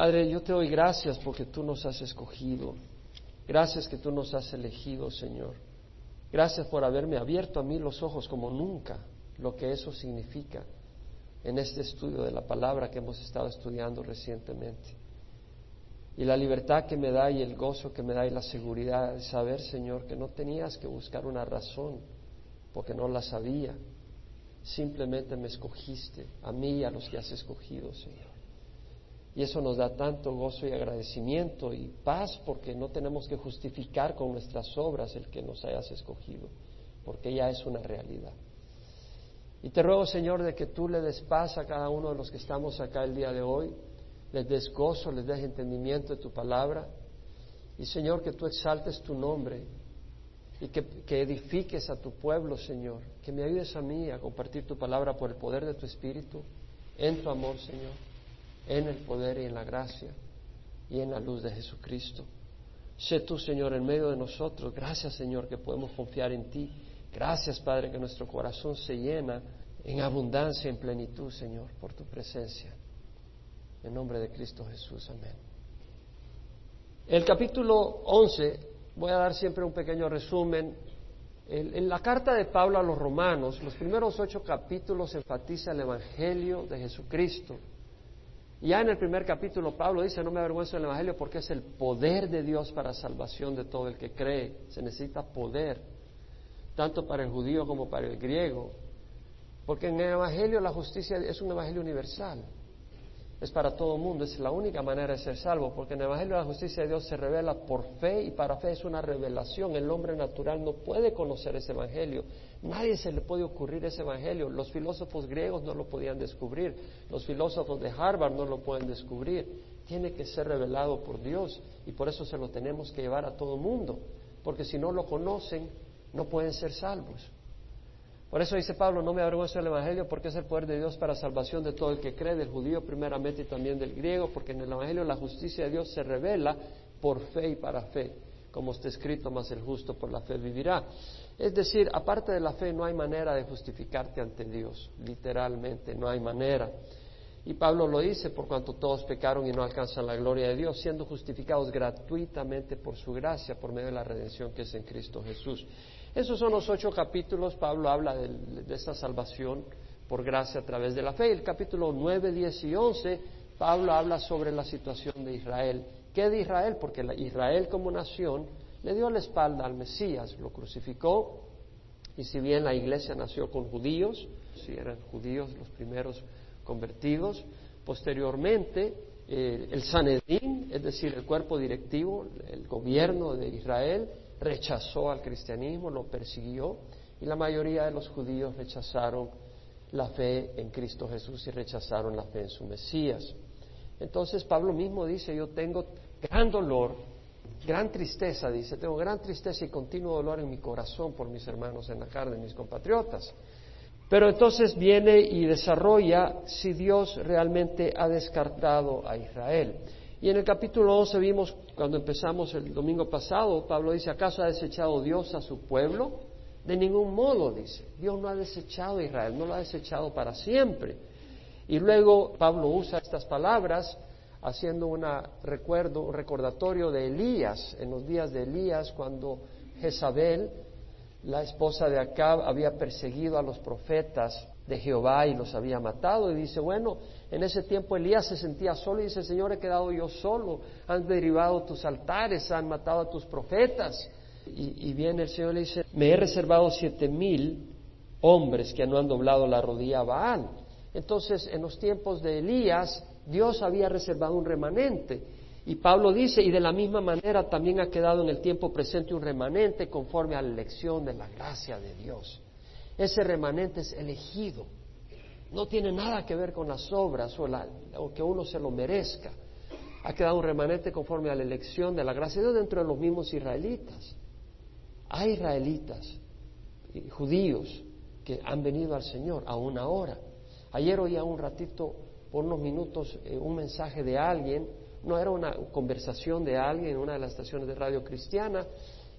Padre, yo te doy gracias porque tú nos has escogido. Gracias que tú nos has elegido, Señor. Gracias por haberme abierto a mí los ojos como nunca, lo que eso significa en este estudio de la palabra que hemos estado estudiando recientemente. Y la libertad que me da y el gozo que me da y la seguridad de saber, Señor, que no tenías que buscar una razón porque no la sabía. Simplemente me escogiste, a mí y a los que has escogido, Señor. Y eso nos da tanto gozo y agradecimiento y paz porque no tenemos que justificar con nuestras obras el que nos hayas escogido, porque ya es una realidad. Y te ruego, Señor, de que tú le des paz a cada uno de los que estamos acá el día de hoy, les des gozo, les des entendimiento de tu palabra. Y, Señor, que tú exaltes tu nombre y que, que, edifiques a tu pueblo, Señor. Que me ayudes a mí a compartir tu palabra por el poder de tu Espíritu, en tu amor, Señor, en el poder y en la gracia y en la luz de Jesucristo. Sé tú, Señor, en medio de nosotros. Gracias, Señor, que podemos confiar en ti Gracias, Padre, que nuestro corazón se llena en abundancia, en plenitud, Señor, por tu presencia. En nombre de Cristo Jesús, amén. El capítulo 11, voy a dar siempre un pequeño resumen. En la carta de Pablo a los romanos, los primeros ocho capítulos enfatiza el Evangelio de Jesucristo. Ya en el primer capítulo Pablo dice, no me avergüenzo del Evangelio porque es el poder de Dios para salvación de todo el que cree. Se necesita poder tanto para el judío como para el griego, porque en el Evangelio la justicia es un Evangelio universal, es para todo el mundo, es la única manera de ser salvo, porque en el Evangelio la justicia de Dios se revela por fe y para fe es una revelación, el hombre natural no puede conocer ese Evangelio, nadie se le puede ocurrir ese Evangelio, los filósofos griegos no lo podían descubrir, los filósofos de Harvard no lo pueden descubrir, tiene que ser revelado por Dios y por eso se lo tenemos que llevar a todo el mundo, porque si no lo conocen, no pueden ser salvos. Por eso dice Pablo, no me avergüenzo del Evangelio porque es el poder de Dios para salvación de todo el que cree, del judío primeramente y también del griego, porque en el Evangelio la justicia de Dios se revela por fe y para fe, como está escrito, más el justo por la fe vivirá. Es decir, aparte de la fe no hay manera de justificarte ante Dios, literalmente, no hay manera. Y Pablo lo dice, por cuanto todos pecaron y no alcanzan la gloria de Dios, siendo justificados gratuitamente por su gracia, por medio de la redención que es en Cristo Jesús. Esos son los ocho capítulos, Pablo habla de, de esta salvación por gracia a través de la fe. El capítulo 9, 10 y 11, Pablo habla sobre la situación de Israel. ¿Qué de Israel? Porque Israel como nación le dio la espalda al Mesías, lo crucificó, y si bien la iglesia nació con judíos, si eran judíos los primeros convertidos, posteriormente eh, el Sanedín, es decir, el cuerpo directivo, el gobierno de Israel, rechazó al cristianismo, lo persiguió y la mayoría de los judíos rechazaron la fe en Cristo Jesús y rechazaron la fe en su Mesías. Entonces Pablo mismo dice, yo tengo gran dolor, gran tristeza, dice, tengo gran tristeza y continuo dolor en mi corazón por mis hermanos en la carne, mis compatriotas. Pero entonces viene y desarrolla si Dios realmente ha descartado a Israel. Y en el capítulo 11 vimos, cuando empezamos el domingo pasado, Pablo dice, ¿acaso ha desechado Dios a su pueblo? De ningún modo, dice. Dios no ha desechado a Israel, no lo ha desechado para siempre. Y luego Pablo usa estas palabras haciendo una recuerdo, un recordatorio de Elías, en los días de Elías, cuando Jezabel, la esposa de Acab, había perseguido a los profetas de Jehová y los había matado. Y dice, bueno, en ese tiempo Elías se sentía solo y dice, Señor, he quedado yo solo, han derribado tus altares, han matado a tus profetas. Y, viene el Señor y le dice, me he reservado siete mil hombres que no han doblado la rodilla a Baal. Entonces, en los tiempos de Elías, Dios había reservado un remanente. Y Pablo dice, y de la misma manera también ha quedado en el tiempo presente un remanente conforme a la elección de la gracia de Dios. Ese remanente es elegido. No tiene nada que ver con las obras o, que uno se lo merezca. Ha quedado un remanente conforme a la elección de la gracia de Dios dentro de los mismos israelitas. Hay israelitas, judíos, que han venido al Señor aún ahora. Ayer oía un ratito, por unos minutos, eh, un mensaje de alguien, no era una conversación de alguien en una de las estaciones de radio cristiana,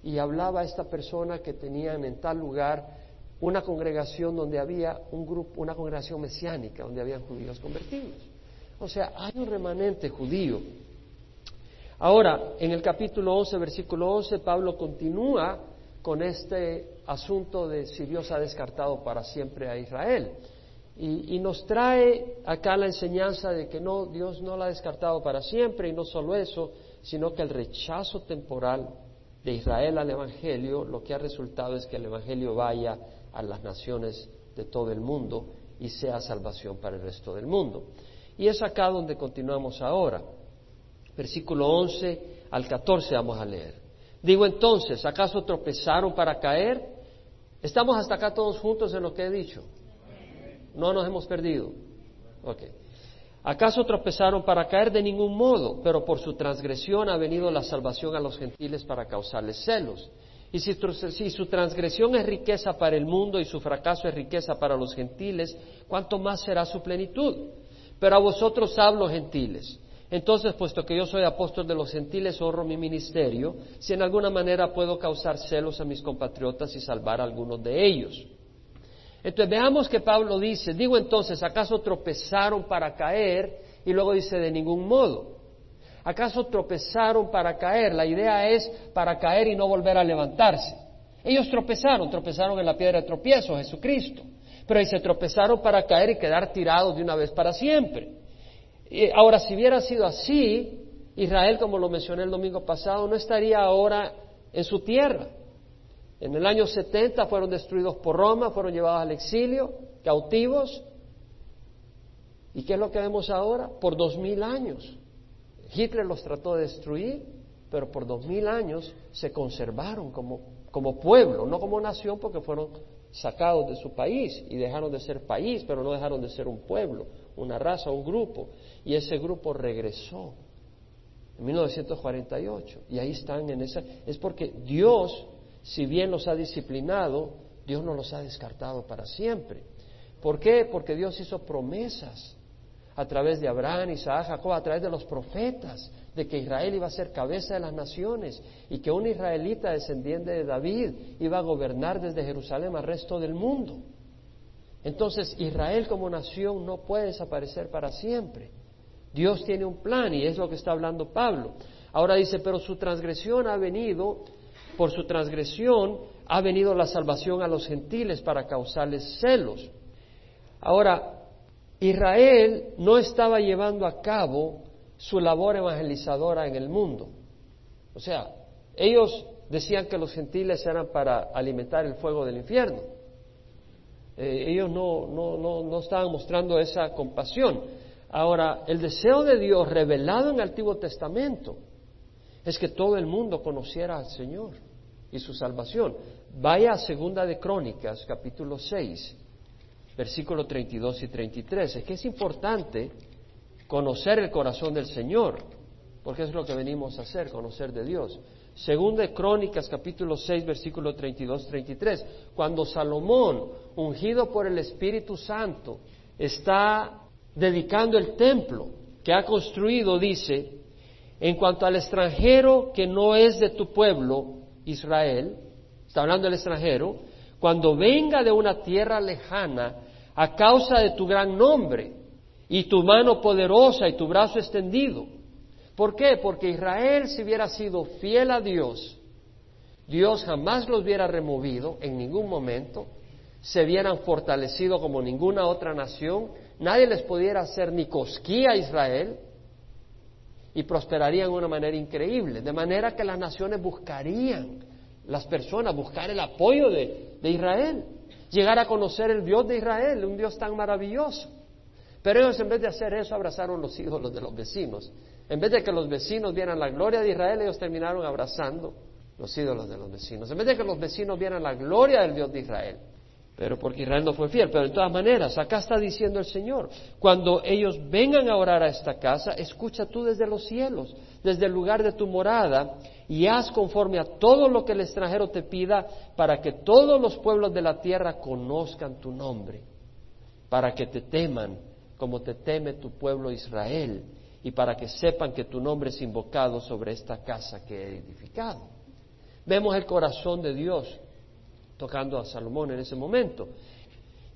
y hablaba esta persona que tenían en tal lugar una congregación donde había un grupo, una congregación mesiánica, donde habían judíos convertidos. O sea, hay un remanente judío. Ahora, en el capítulo 11, versículo 11, Pablo continúa con este asunto de si Dios ha descartado para siempre a Israel. Y, nos trae acá la enseñanza de que no, Dios no la ha descartado para siempre y no solo eso, sino que el rechazo temporal de Israel al Evangelio, lo que ha resultado es que el Evangelio vaya a las naciones de todo el mundo y sea salvación para el resto del mundo. Y es acá donde continuamos ahora. Versículo 11 al 14 vamos a leer. Digo entonces, ¿acaso tropezaron para caer? ¿Estamos hasta acá todos juntos en lo que he dicho? No nos hemos perdido. Ok. ¿Acaso tropezaron para caer de ningún modo? Pero por su transgresión ha venido la salvación a los gentiles para causarles celos. Y si, su transgresión es riqueza para el mundo y su fracaso es riqueza para los gentiles, ¿cuánto más será su plenitud? Pero a vosotros hablo gentiles. Entonces, puesto que yo soy apóstol de los gentiles, honro mi ministerio, si en alguna manera puedo causar celos a mis compatriotas y salvar a algunos de ellos. Entonces veamos que Pablo dice, digo entonces, ¿acaso tropezaron para caer? Y luego dice, de ningún modo. ¿Acaso tropezaron para caer? La idea es para caer y no volver a levantarse. Ellos tropezaron, tropezaron en la piedra de tropiezo, Jesucristo. Pero ahí se tropezaron para caer y quedar tirados de una vez para siempre. ahora, si hubiera sido así, Israel, como lo mencioné el domingo pasado, no estaría ahora en su tierra. En el año 70 fueron destruidos por Roma, fueron llevados al exilio, cautivos. ¿Y qué es lo que vemos ahora? Por dos mil años. Hitler los trató de destruir, pero por dos mil años se conservaron como, como pueblo, no como nación, porque fueron sacados de su país y dejaron de ser país, pero no dejaron de ser un pueblo, una raza, un grupo. Y ese grupo regresó en 1948. Y ahí están en esa. Es porque Dios si bien los ha disciplinado, Dios no los ha descartado para siempre. ¿Por qué? Porque Dios hizo promesas a través de Abraham, Isaac, Jacob, a través de los profetas, de que Israel iba a ser cabeza de las naciones y que un israelita descendiente de David iba a gobernar desde Jerusalén al resto del mundo. Entonces Israel como nación no puede desaparecer para siempre. Dios tiene un plan y es lo que está hablando Pablo. Ahora dice, pero su transgresión ha venido por su transgresión ha venido la salvación a los gentiles para causarles celos. Ahora, Israel no estaba llevando a cabo su labor evangelizadora en el mundo. O sea, ellos decían que los gentiles eran para alimentar el fuego del infierno. Eh, ellos no, no, no, no estaban mostrando esa compasión. Ahora, el deseo de Dios revelado en el Antiguo Testamento es que todo el mundo conociera al Señor y su salvación. Vaya a Segunda de Crónicas, capítulo 6, versículos 32 y 33. Es que es importante conocer el corazón del Señor, porque es lo que venimos a hacer, conocer de Dios. Segunda de Crónicas, capítulo 6, versículo 32 y 33. Cuando Salomón, ungido por el Espíritu Santo, está dedicando el templo que ha construido, dice, en cuanto al extranjero que no es de tu pueblo, Israel, está hablando del extranjero, cuando venga de una tierra lejana a causa de tu gran nombre y tu mano poderosa y tu brazo extendido. ¿Por qué? Porque Israel si hubiera sido fiel a Dios, Dios jamás los hubiera removido en ningún momento, se hubieran fortalecido como ninguna otra nación, nadie les pudiera hacer ni cosquilla a Israel, y prosperarían de una manera increíble. De manera que las naciones buscarían, las personas, buscar el apoyo de, Israel, llegar a conocer el Dios de Israel, un Dios tan maravilloso. Pero ellos en vez de hacer eso abrazaron los ídolos de los vecinos. En vez de que los vecinos vieran la gloria de Israel, ellos terminaron abrazando los ídolos de los vecinos. En vez de que los vecinos vieran la gloria del Dios de Israel, pero porque Israel no fue fiel. Pero de todas maneras, acá está diciendo el Señor, cuando ellos vengan a orar a esta casa, escucha tú desde los cielos, desde el lugar de tu morada, y haz conforme a todo lo que el extranjero te pida, para que todos los pueblos de la tierra conozcan tu nombre, para que te teman como te teme tu pueblo Israel, y para que sepan que tu nombre es invocado sobre esta casa que he edificado. Vemos el corazón de Dios tocando a Salomón en ese momento.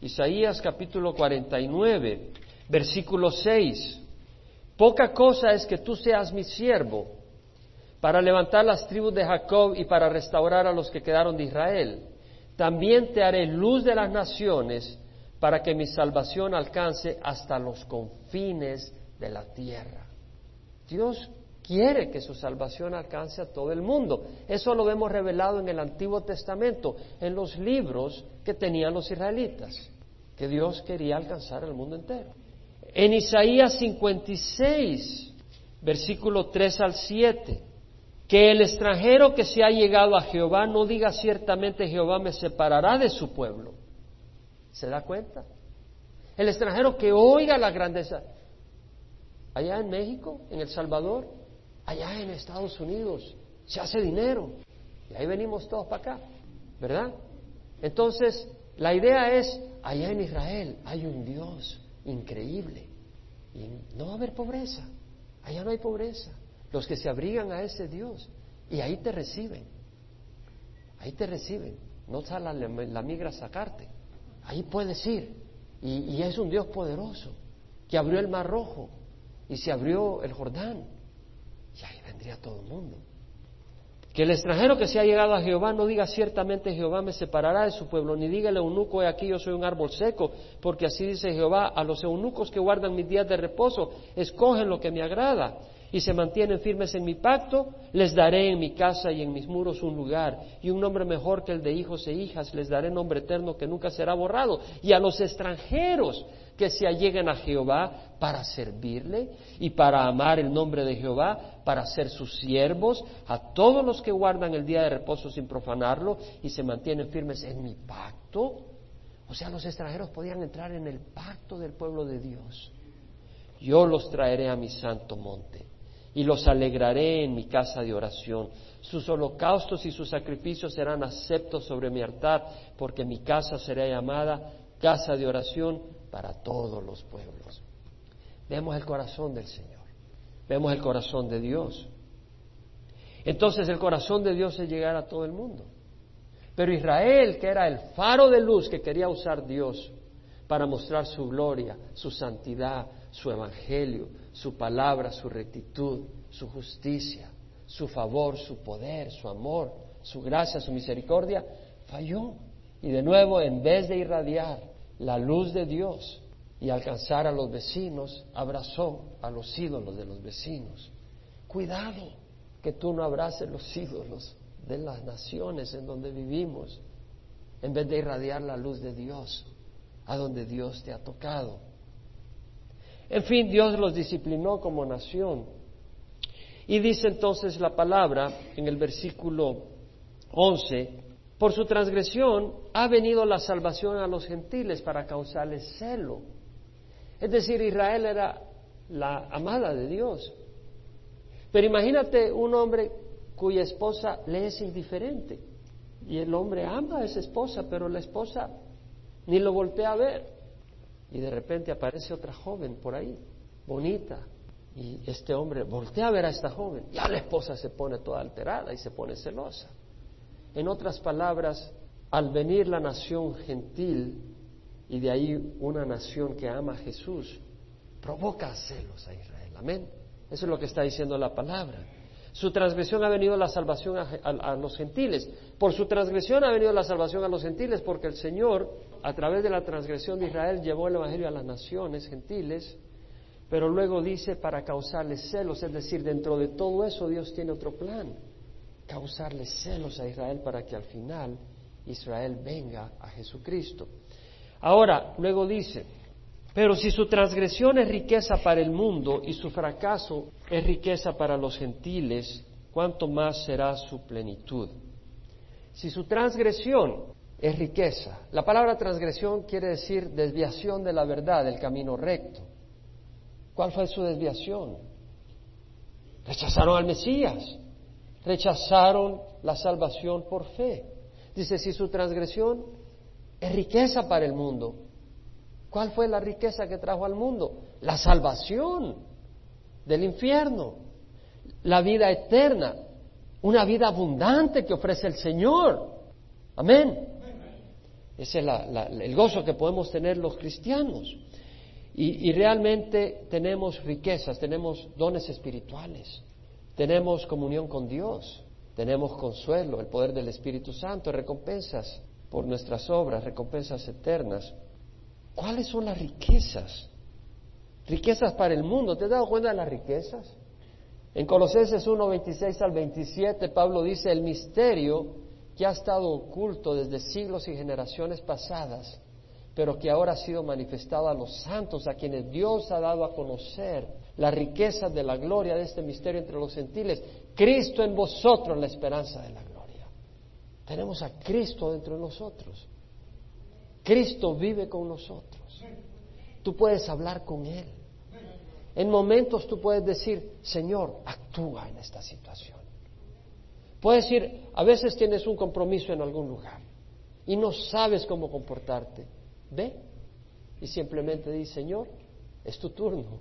Isaías capítulo 49, versículo 6. Poca cosa es que tú seas mi siervo para levantar las tribus de Jacob y para restaurar a los que quedaron de Israel. También te haré luz de las naciones para que mi salvación alcance hasta los confines de la tierra. Dios quiere que su salvación alcance a todo el mundo. Eso lo vemos revelado en el Antiguo Testamento, en los libros que tenían los israelitas, que Dios quería alcanzar al mundo entero. En Isaías 56, versículo 3 al 7, que el extranjero que se ha llegado a Jehová no diga ciertamente Jehová me separará de su pueblo. ¿Se da cuenta? El extranjero que oiga la grandeza. Allá en México, en El Salvador, allá en Estados Unidos, se hace dinero. Y ahí venimos todos para acá, ¿verdad? Entonces, la idea es, allá en Israel hay un Dios increíble y no va a haber pobreza. Allá no hay pobreza. Los que se abrigan a ese Dios y ahí te reciben. Ahí te reciben. No sale la, migra a sacarte. Ahí puedes ir. Y, y es un Dios poderoso que abrió el mar rojo y se abrió el Jordán. Y ahí vendría todo el mundo. Que el extranjero que se ha llegado a Jehová no diga ciertamente Jehová me separará de su pueblo, ni diga el eunuco, he aquí yo soy un árbol seco, porque así dice Jehová, a los eunucos que guardan mis días de reposo, escogen lo que me agrada y se mantienen firmes en mi pacto, les daré en mi casa y en mis muros un lugar y un nombre mejor que el de hijos e hijas, les daré nombre eterno que nunca será borrado. Y a los extranjeros que se alleguen a Jehová para servirle y para amar el nombre de Jehová, para ser sus siervos, a todos los que guardan el día de reposo sin profanarlo y se mantienen firmes en mi pacto. O sea, los extranjeros podían entrar en el pacto del pueblo de Dios. Yo los traeré a mi santo monte y los alegraré en mi casa de oración. Sus holocaustos y sus sacrificios serán aceptos sobre mi altar, porque mi casa será llamada casa de oración para todos los pueblos. Vemos el corazón del Señor, vemos el corazón de Dios. Entonces el corazón de Dios es llegar a todo el mundo. Pero Israel, que era el faro de luz que quería usar Dios para mostrar su gloria, su santidad, su evangelio, su palabra, su rectitud, su justicia, su favor, su poder, su amor, su gracia, su misericordia, falló. Y de nuevo, en vez de irradiar la luz de Dios y alcanzar a los vecinos, abrazó a los ídolos de los vecinos. Cuidado que tú no abraces los ídolos de las naciones en donde vivimos, en vez de irradiar la luz de Dios a donde Dios te ha tocado. En fin, Dios los disciplinó como nación. Y dice entonces la palabra en el versículo 11, por su transgresión ha venido la salvación a los gentiles para causarles celo. Es decir, Israel era la amada de Dios. Pero imagínate un hombre cuya esposa le es indiferente. Y el hombre ama a esa esposa, pero la esposa ni lo voltea a ver. Y de repente aparece otra joven por ahí, bonita. Y este hombre voltea a ver a esta joven. Ya la esposa se pone toda alterada y se pone celosa. En otras palabras, al venir la nación gentil y de ahí una nación que ama a Jesús, provoca celos a Israel. Amén. Eso es lo que está diciendo la palabra. Su transgresión ha venido la salvación a, los gentiles. Por su transgresión ha venido la salvación a los gentiles, porque el Señor, a través de la transgresión de Israel, llevó el Evangelio a las naciones gentiles, pero luego dice para causarles celos, es decir, dentro de todo eso Dios tiene otro plan causarle celos a Israel para que al final Israel venga a Jesucristo. Ahora, luego dice, pero si su transgresión es riqueza para el mundo y su fracaso es riqueza para los gentiles, ¿cuánto más será su plenitud? Si su transgresión es riqueza, la palabra transgresión quiere decir desviación de la verdad, del camino recto. ¿Cuál fue su desviación? Rechazaron al Mesías rechazaron la salvación por fe. Dice, si su transgresión es riqueza para el mundo, ¿cuál fue la riqueza que trajo al mundo? La salvación del infierno, la vida eterna, una vida abundante que ofrece el Señor. Amén. Ese es el gozo que podemos tener los cristianos. Y, realmente tenemos riquezas, tenemos dones espirituales, tenemos comunión con Dios, tenemos consuelo, el poder del Espíritu Santo, recompensas por nuestras obras, recompensas eternas. ¿Cuáles son las riquezas? Riquezas para el mundo. ¿Te has dado cuenta de las riquezas? En Colosenses 1, 26 al 27, Pablo dice, el misterio que ha estado oculto desde siglos y generaciones pasadas pero que ahora ha sido manifestado a los santos, a quienes Dios ha dado a conocer la riqueza de la gloria de este misterio entre los gentiles. Cristo en vosotros, la esperanza de la gloria. Tenemos a Cristo dentro de nosotros. Cristo vive con nosotros. Tú puedes hablar con Él. En momentos tú puedes decir, Señor, actúa en esta situación. Puedes decir, a veces tienes un compromiso en algún lugar y no sabes cómo comportarte. Ve y simplemente di, Señor, es tu turno,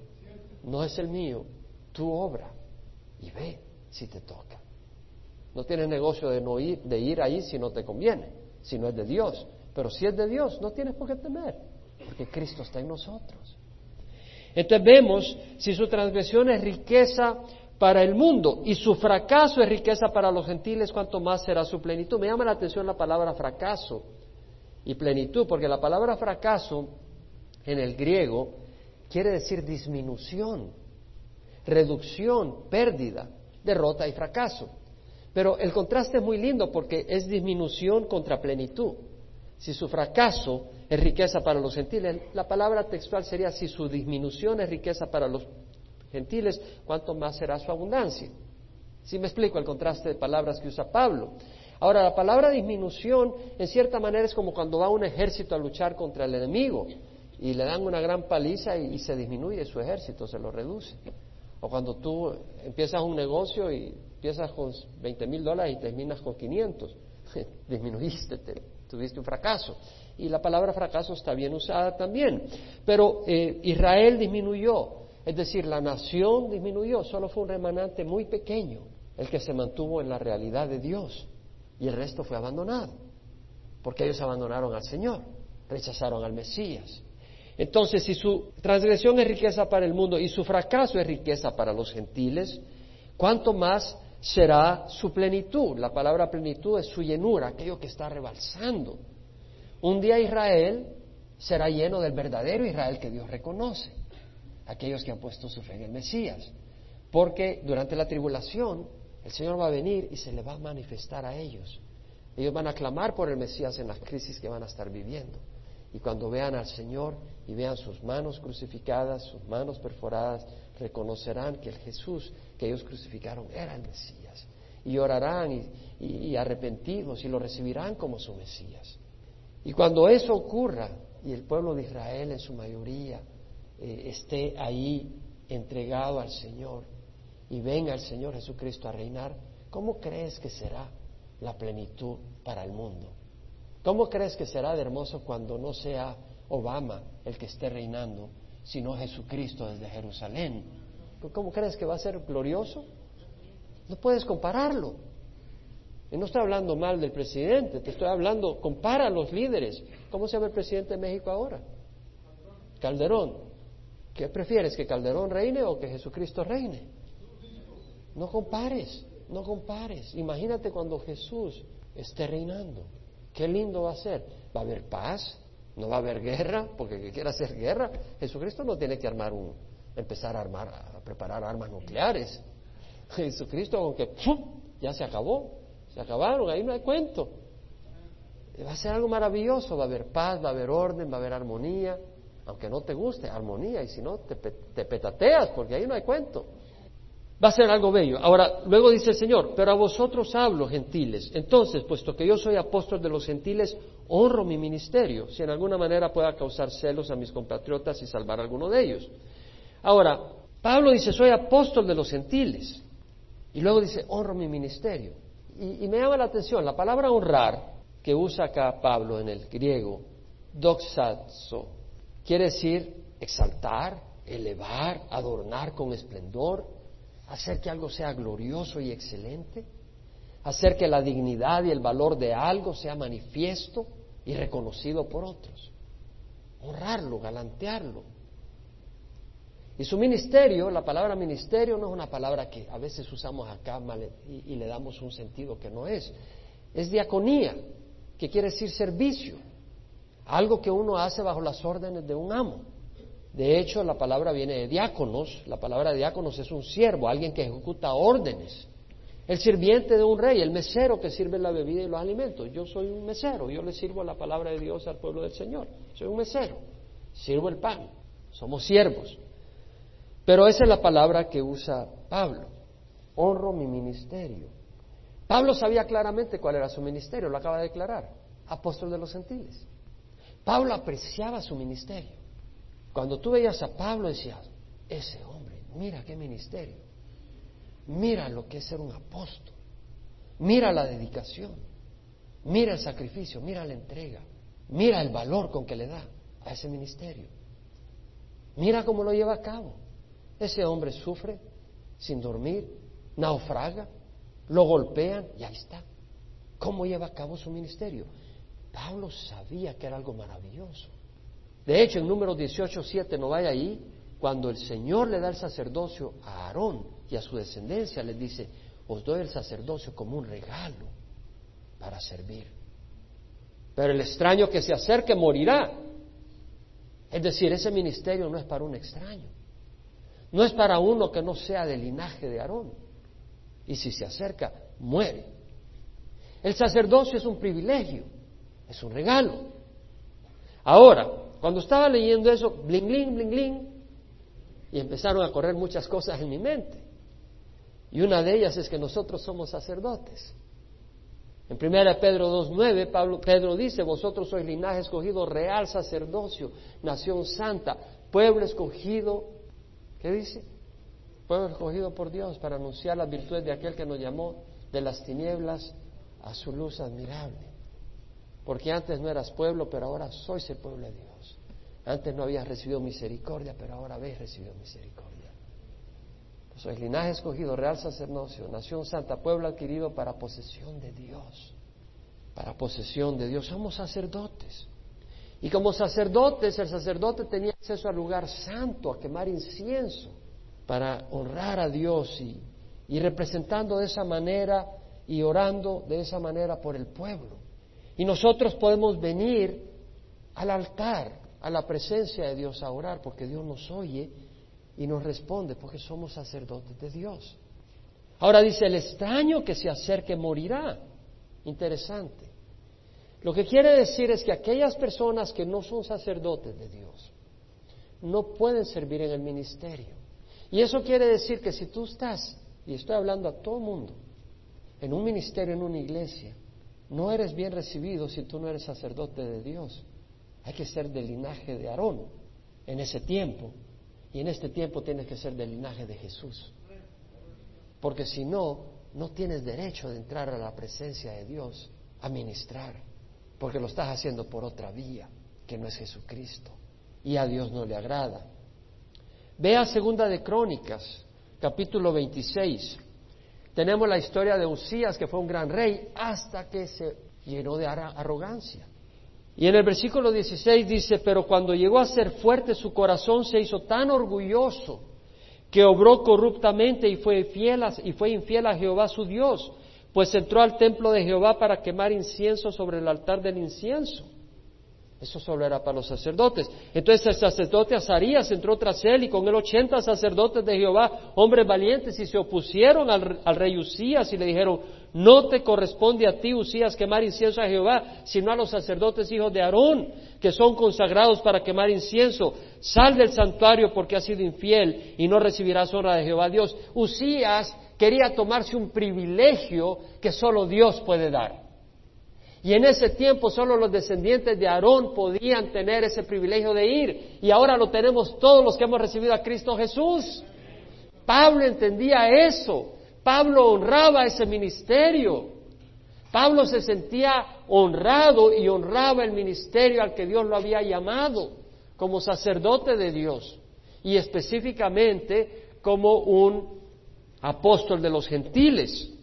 no es el mío, tu obra. Y ve si te toca. No tienes negocio de, no ir, de ir ahí si no te conviene, si no es de Dios. Pero si es de Dios, no tienes por qué temer, porque Cristo está en nosotros. Entonces vemos si su transgresión es riqueza para el mundo y su fracaso es riqueza para los gentiles, cuanto más será su plenitud. Me llama la atención la palabra fracaso y plenitud, porque la palabra fracaso en el griego quiere decir disminución, reducción, pérdida, derrota y fracaso. Pero el contraste es muy lindo porque es disminución contra plenitud. Si su fracaso es riqueza para los gentiles, la palabra textual sería si su disminución es riqueza para los gentiles, ¿cuánto más será su abundancia? Si me explico el contraste de palabras que usa Pablo. Ahora, la palabra disminución, en cierta manera, es como cuando va un ejército a luchar contra el enemigo y le dan una gran paliza y, se disminuye su ejército, se lo reduce. O cuando tú empiezas un negocio y empiezas con 20 mil dólares y terminas con 500, disminuiste, tuviste un fracaso. Y la palabra fracaso está bien usada también. Pero eh, Israel disminuyó, es decir, la nación disminuyó, solo fue un remanente muy pequeño el que se mantuvo en la realidad de Dios y el resto fue abandonado, porque ellos abandonaron al Señor, rechazaron al Mesías. Entonces, si su transgresión es riqueza para el mundo y su fracaso es riqueza para los gentiles, ¿cuánto más será su plenitud? La palabra plenitud es su llenura, aquello que está rebalsando. Un día Israel será lleno del verdadero Israel que Dios reconoce, aquellos que han puesto su fe en el Mesías, porque durante la tribulación el Señor va a venir y se le va a manifestar a ellos. Ellos van a clamar por el Mesías en las crisis que van a estar viviendo. Y cuando vean al Señor y vean sus manos crucificadas, sus manos perforadas, reconocerán que el Jesús que ellos crucificaron era el Mesías. Y orarán y, arrepentidos y lo recibirán como su Mesías. Y cuando eso ocurra y el pueblo de Israel en su mayoría eh, esté ahí entregado al Señor, y venga el Señor Jesucristo a reinar, ¿cómo crees que será la plenitud para el mundo? ¿Cómo crees que será de hermoso cuando no sea Obama el que esté reinando, sino Jesucristo desde Jerusalén? ¿Cómo crees que va a ser glorioso? No puedes compararlo. Y no estoy hablando mal del presidente, te estoy hablando, compara a los líderes. ¿Cómo se llama el presidente de México ahora? Calderón. ¿Qué prefieres, que Calderón reine o que Jesucristo reine? No compares, no compares. Imagínate cuando Jesús esté reinando. Qué lindo va a ser. Va a haber paz, no va a haber guerra, porque que quiera hacer guerra, Jesucristo no tiene que armar un, empezar a armar, a preparar armas nucleares. Jesucristo, aunque ya se acabó, se acabaron, ahí no hay cuento. Va a ser algo maravilloso, va a haber paz, va a haber orden, va a haber armonía, aunque no te guste, armonía, y si no, te, te petateas, porque ahí no hay cuento. Va a ser algo bello. Ahora, luego dice el Señor, pero a vosotros hablo, gentiles. Entonces, puesto que yo soy apóstol de los gentiles, honro mi ministerio, si en alguna manera pueda causar celos a mis compatriotas y salvar a alguno de ellos. Ahora, Pablo dice, soy apóstol de los gentiles. Y luego dice, honro mi ministerio. Y, me llama la atención, la palabra honrar que usa acá Pablo en el griego, doxazo, quiere decir exaltar, elevar, adornar con esplendor, hacer que algo sea glorioso y excelente, hacer que la dignidad y el valor de algo sea manifiesto y reconocido por otros, honrarlo, galantearlo. Y su ministerio, la palabra ministerio no es una palabra que a veces usamos acá y, y le damos un sentido que no es. Es diaconía, que quiere decir servicio, algo que uno hace bajo las órdenes de un amo. De hecho, la palabra viene de diáconos, la palabra diáconos es un siervo, alguien que ejecuta órdenes. El sirviente de un rey, el mesero que sirve la bebida y los alimentos. Yo soy un mesero, yo le sirvo la palabra de Dios al pueblo del Señor. Soy un mesero, sirvo el pan, somos siervos. Pero esa es la palabra que usa Pablo. Honro mi ministerio. Pablo sabía claramente cuál era su ministerio, lo acaba de declarar, apóstol de los gentiles. Pablo apreciaba su ministerio. Cuando tú veías a Pablo decías, ese hombre, mira qué ministerio, mira lo que es ser un apóstol, mira la dedicación, mira el sacrificio, mira la entrega, mira el valor con que le da a ese ministerio, mira cómo lo lleva a cabo. Ese hombre sufre sin dormir, naufraga, lo golpean y ahí está. ¿Cómo lleva a cabo su ministerio? Pablo sabía que era algo maravilloso. De hecho, en número 18, 7, no vaya ahí, cuando el Señor le da el sacerdocio a Aarón y a su descendencia, les dice, os doy el sacerdocio como un regalo para servir. Pero el extraño que se acerque morirá. Es decir, ese ministerio no es para un extraño. No es para uno que no sea del linaje de Aarón. Y si se acerca, muere. El sacerdocio es un privilegio, es un regalo. Ahora, cuando estaba leyendo eso, bling, bling, bling, bling, y empezaron a correr muchas cosas en mi mente. Y una de ellas es que nosotros somos sacerdotes. En 1 Pedro 2.9, Pablo, Pedro dice, vosotros sois linaje escogido, real sacerdocio, nación santa, pueblo escogido, ¿qué dice? Pueblo escogido por Dios para anunciar las virtudes de aquel que nos llamó de las tinieblas a su luz admirable. Porque antes no eras pueblo, pero ahora sois el pueblo de Dios. Antes no habías recibido misericordia, pero ahora habéis recibido misericordia. Pues sois linaje escogido, real sacerdocio, nación santa, pueblo adquirido para posesión de Dios. Para posesión de Dios. Somos sacerdotes. Y como sacerdotes, el sacerdote tenía acceso al lugar santo, a quemar incienso para honrar a Dios y, representando de esa manera y orando de esa manera por el pueblo. Y nosotros podemos venir al altar, a la presencia de Dios a orar, porque Dios nos oye y nos responde, porque somos sacerdotes de Dios. Ahora dice, el extraño que se acerque morirá. Interesante. Lo que quiere decir es que aquellas personas que no son sacerdotes de Dios no pueden servir en el ministerio. Y eso quiere decir que si tú estás, y estoy hablando a todo mundo, en un ministerio, en una iglesia, no eres bien recibido si tú no eres sacerdote de Dios. Hay que ser del linaje de Aarón en ese tiempo. Y en este tiempo tienes que ser del linaje de Jesús. Porque si no, no tienes derecho de entrar a la presencia de Dios a ministrar. Porque lo estás haciendo por otra vía, que no es Jesucristo. Y a Dios no le agrada. Vea segunda de Crónicas, capítulo 26. Tenemos la historia de Usías, que fue un gran rey, hasta que se llenó de arrogancia. Y en el versículo 16 dice, pero cuando llegó a ser fuerte su corazón se hizo tan orgulloso que obró corruptamente y fue, infiel a, y fue infiel a Jehová su Dios, pues entró al templo de Jehová para quemar incienso sobre el altar del incienso. Eso solo era para los sacerdotes. Entonces el sacerdote Azarías entró tras él y con él ochenta sacerdotes de Jehová, hombres valientes, y se opusieron al, rey Usías y le dijeron, no te corresponde a ti, Usías, quemar incienso a Jehová, sino a los sacerdotes hijos de Aarón, que son consagrados para quemar incienso. Sal del santuario porque has sido infiel y no recibirás honra de Jehová Dios. Usías quería tomarse un privilegio que solo Dios puede dar. Y en ese tiempo solo los descendientes de Aarón podían tener ese privilegio de ir. Y ahora lo tenemos todos los que hemos recibido a Cristo Jesús. Pablo entendía eso. Pablo honraba ese ministerio. Pablo se sentía honrado y honraba el ministerio al que Dios lo había llamado como sacerdote de Dios y específicamente como un apóstol de los gentiles.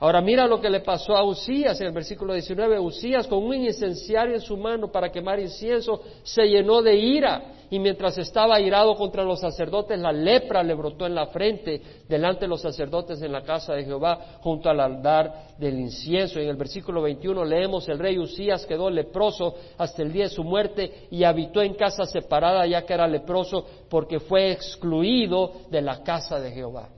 Ahora mira lo que le pasó a Usías en el versículo 19. Usías con un incenciario en su mano para quemar incienso se llenó de ira y mientras estaba airado contra los sacerdotes, la lepra le brotó en la frente delante de los sacerdotes en la casa de Jehová junto al altar del incienso. En el versículo 21 leemos, el rey Usías quedó leproso hasta el día de su muerte y habitó en casa separada ya que era leproso porque fue excluido de la casa de Jehová.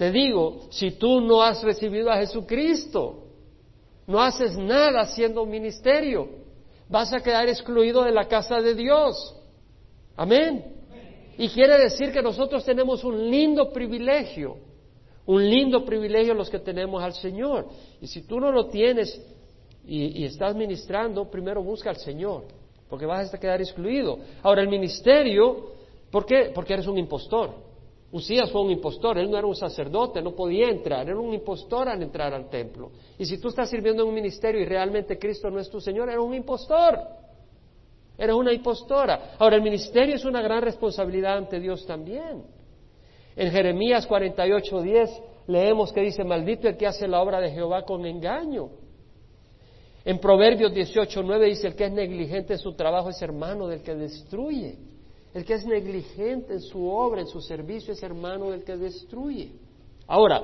Te digo, si tú no has recibido a Jesucristo, no haces nada haciendo un ministerio, vas a quedar excluido de la casa de Dios. Amén. Y quiere decir que nosotros tenemos un lindo privilegio, un lindo privilegio los que tenemos al Señor. Y si tú no lo tienes y, estás ministrando, primero busca al Señor, porque vas a quedar excluido. Ahora, el ministerio, ¿por qué? Porque eres un impostor. Usías fue un impostor, él no era un sacerdote, no podía entrar, era un impostor al entrar al templo. Y si tú estás sirviendo en un ministerio y realmente Cristo no es tu Señor, eres un impostor, eres una impostora. Ahora, el ministerio es una gran responsabilidad ante Dios también. En Jeremías 48:10 leemos que dice, maldito el que hace la obra de Jehová con engaño. En Proverbios 18:9 dice, el que es negligente en su trabajo es hermano del que destruye. El que es negligente en su obra, en su servicio, es hermano del que destruye. Ahora,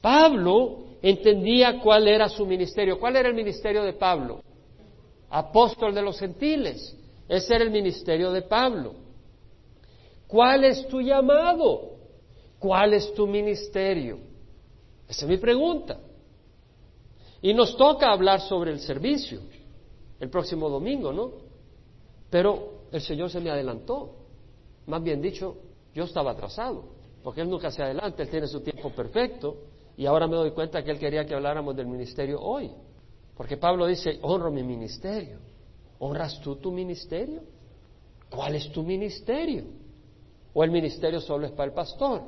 Pablo entendía cuál era su ministerio. ¿Cuál era el ministerio de Pablo? Apóstol de los gentiles. Ese era el ministerio de Pablo. ¿Cuál es tu llamado? ¿Cuál es tu ministerio? Esa es mi pregunta. Y nos toca hablar sobre el servicio el próximo domingo, ¿no? Pero el Señor se me adelantó. Más bien dicho, yo estaba atrasado, porque Él nunca se adelanta, Él tiene su tiempo perfecto, y ahora me doy cuenta que Él quería que habláramos del ministerio hoy. Porque Pablo dice, honro mi ministerio. ¿Honras tú tu ministerio? ¿Cuál es tu ministerio? ¿O el ministerio solo es para el pastor?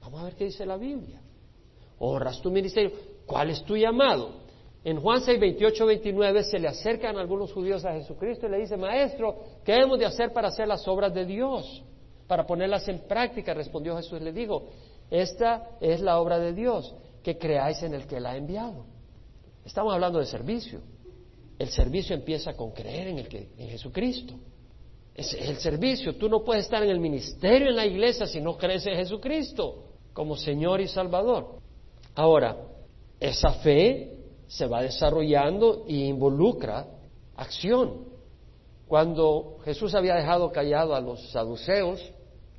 Vamos a ver qué dice la Biblia. ¿Honras tu ministerio? ¿Cuál es tu llamado? En Juan 6, 28, 29 se le acercan algunos judíos a Jesucristo y le dicen, Maestro, ¿qué hemos de hacer para hacer las obras de Dios? Para ponerlas en práctica, respondió Jesús. Le digo, esta es la obra de Dios, que creáis en el que la ha enviado. Estamos hablando de servicio. El servicio empieza con creer en, el que, en Jesucristo. Es el servicio. Tú no puedes estar en el ministerio en la iglesia si no crees en Jesucristo como Señor y Salvador. Ahora, esa fe se va desarrollando y involucra acción. Cuando Jesús había dejado callado a los saduceos,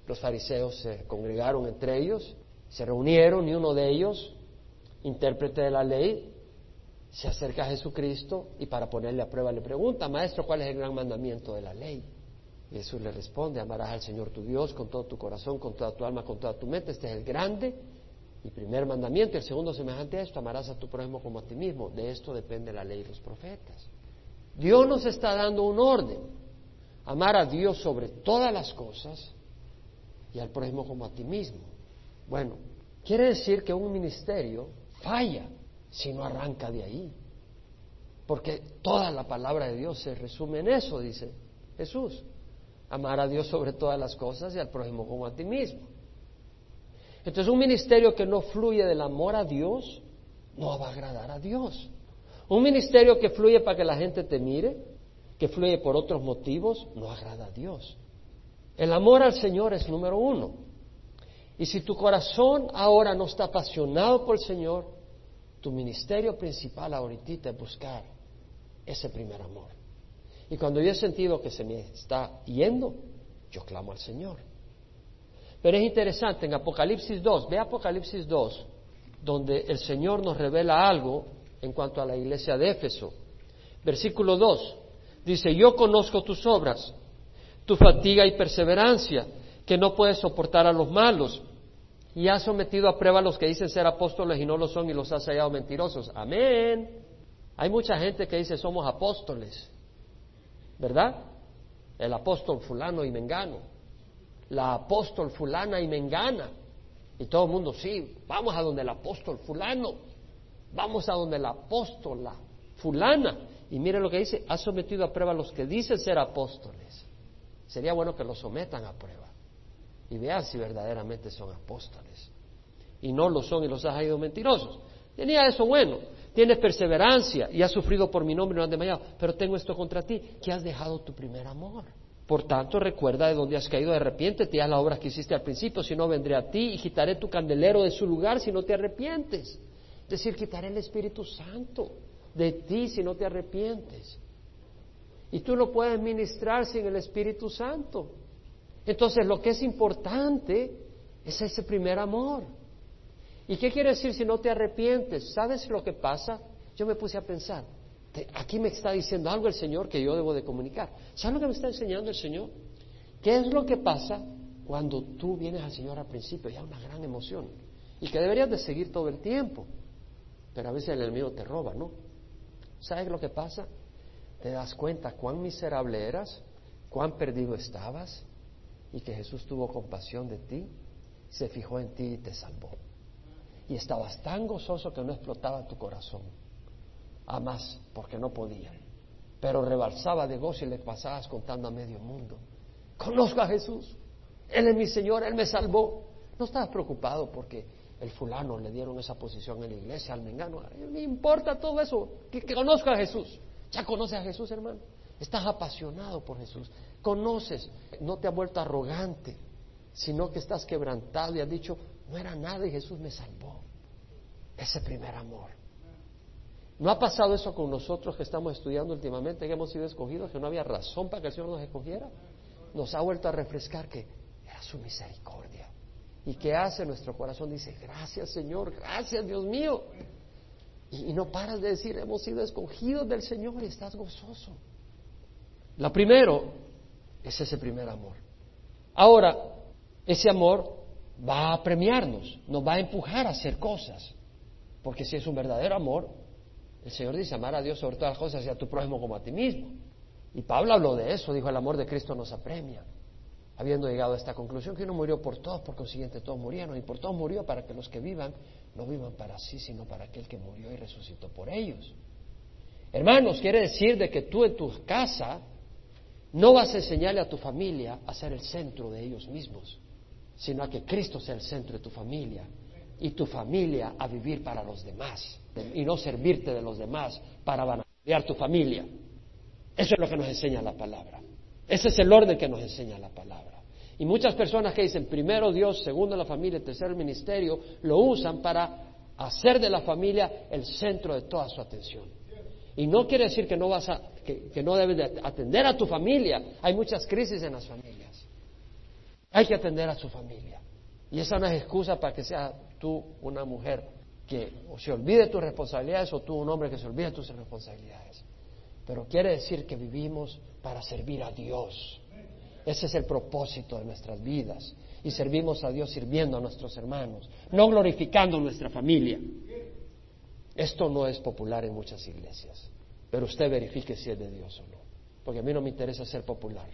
los fariseos se congregaron entre ellos, se reunieron y uno de ellos, intérprete de la ley, se acerca a Jesucristo y para ponerle a prueba le pregunta, Maestro, ¿cuál es el gran mandamiento de la ley? Y Jesús le responde, amarás al Señor tu Dios con todo tu corazón, con toda tu alma, con toda tu mente. Este es el grande y primer mandamiento, el segundo semejante a esto, amarás a tu prójimo como a ti mismo. De esto depende la ley de los profetas. Dios nos está dando un orden. Amar a Dios sobre todas las cosas y al prójimo como a ti mismo. Bueno, quiere decir que un ministerio falla si no arranca de ahí. Porque toda la palabra de Dios se resume en eso, dice Jesús. Amar a Dios sobre todas las cosas y al prójimo como a ti mismo. Entonces un ministerio que no fluye del amor a Dios no va a agradar a Dios. Un ministerio que fluye para que la gente te mire, que fluye por otros motivos, no agrada a Dios. El amor al Señor es número uno. Y si tu corazón ahora no está apasionado por el Señor, tu ministerio principal ahorita es buscar ese primer amor. Y cuando yo he sentido que se me está yendo, yo clamo al Señor. Pero es interesante, en Apocalipsis 2, ve Apocalipsis 2, donde el Señor nos revela algo en cuanto a la iglesia de Éfeso. Versículo 2 dice, yo conozco tus obras, tu fatiga y perseverancia, que no puedes soportar a los malos, y has sometido a prueba a los que dicen ser apóstoles y no lo son y los has hallado mentirosos. Amén. Hay mucha gente que dice somos apóstoles, ¿verdad? El apóstol fulano y mengano la apóstol fulana y mengana. Y todo el mundo, sí, vamos a donde el apóstol fulano, vamos a donde la apóstola fulana. Y mire lo que dice, ha sometido a prueba a los que dicen ser apóstoles. Sería bueno que los sometan a prueba y vean si verdaderamente son apóstoles. Y no lo son y los has ido mentirosos. Tenía eso bueno. Tienes perseverancia y has sufrido por mi nombre y no has desmayado. Pero tengo esto contra ti, que has dejado tu primer amor. Por tanto, recuerda de dónde has caído, arrepiéntete haz las obras que hiciste al principio, si no vendré a ti y quitaré tu candelero de su lugar si no te arrepientes. Es decir, quitaré el Espíritu Santo de ti si no te arrepientes. Y tú no puedes ministrar sin el Espíritu Santo. Entonces, lo que es importante es ese primer amor. ¿Y qué quiere decir si no te arrepientes? ¿Sabes lo que pasa? Yo me puse a pensar, aquí me está diciendo algo el Señor que yo debo de comunicar. ¿Sabes lo que me está enseñando el Señor? ¿Qué es lo que pasa cuando tú vienes al Señor al principio y hay una gran emoción? Y que deberías de seguir todo el tiempo. Pero a veces el enemigo te roba, ¿no? ¿Sabes lo que pasa? Te das cuenta cuán miserable eras, cuán perdido estabas y que Jesús tuvo compasión de ti, se fijó en ti y te salvó. Y estabas tan gozoso que no explotaba tu corazón a porque no podía. Pero rebalsaba de gozo y le pasabas contando a medio mundo. Conozco a Jesús. Él es mi Señor, Él me salvó. No estabas preocupado porque el fulano le dieron esa posición en la iglesia, al mengano. Me importa todo eso, que, conozco a Jesús. ¿Ya conoces a Jesús, hermano? Estás apasionado por Jesús. Conoces, no te ha vuelto arrogante, sino que estás quebrantado y has dicho, no era nada y Jesús me salvó. Ese primer amor. ¿No ha pasado eso con nosotros que estamos estudiando últimamente, que hemos sido escogidos, que no había razón para que el Señor nos escogiera? Nos ha vuelto a refrescar que era su misericordia. ¿Y qué hace nuestro corazón? Dice, gracias Señor, gracias Dios mío. Y, no paras de decir, hemos sido escogidos del Señor y estás gozoso. Lo primero es ese primer amor. Ahora, ese amor va a premiarnos, nos va a empujar a hacer cosas. Porque si es un verdadero amor, el Señor dice amar a Dios sobre todas las cosas y a tu prójimo como a ti mismo. Y Pablo habló de eso, dijo el amor de Cristo nos apremia. Habiendo llegado a esta conclusión que uno murió por todos, por consiguiente todos murieron, y por todos murió para que los que vivan no vivan para sí, sino para aquel que murió y resucitó por ellos. Hermanos, quiere decir de que tú en tu casa no vas a enseñarle a tu familia a ser el centro de ellos mismos, sino a que Cristo sea el centro de tu familia y tu familia a vivir para los demás y no servirte de los demás para vanagloria tu familia. Eso es lo que nos enseña la palabra. Ese es el orden que nos enseña la palabra. Y muchas personas que dicen primero Dios, segundo la familia, tercero el ministerio, lo usan para hacer de la familia el centro de toda su atención. Y no quiere decir que no vas a, que, que no debes de atender a tu familia. Hay muchas crisis en las familias. Hay que atender a su familia. Y esa no es excusa para que sea tú una mujer que se olvide tus responsabilidades o tú un hombre que se olvide tus responsabilidades. Pero quiere decir que vivimos para servir a Dios. Ese es el propósito de nuestras vidas. Y servimos a Dios sirviendo a nuestros hermanos, no glorificando nuestra familia. Esto no es popular en muchas iglesias, pero usted verifique si es de Dios o no. Porque a mí no me interesa ser popular,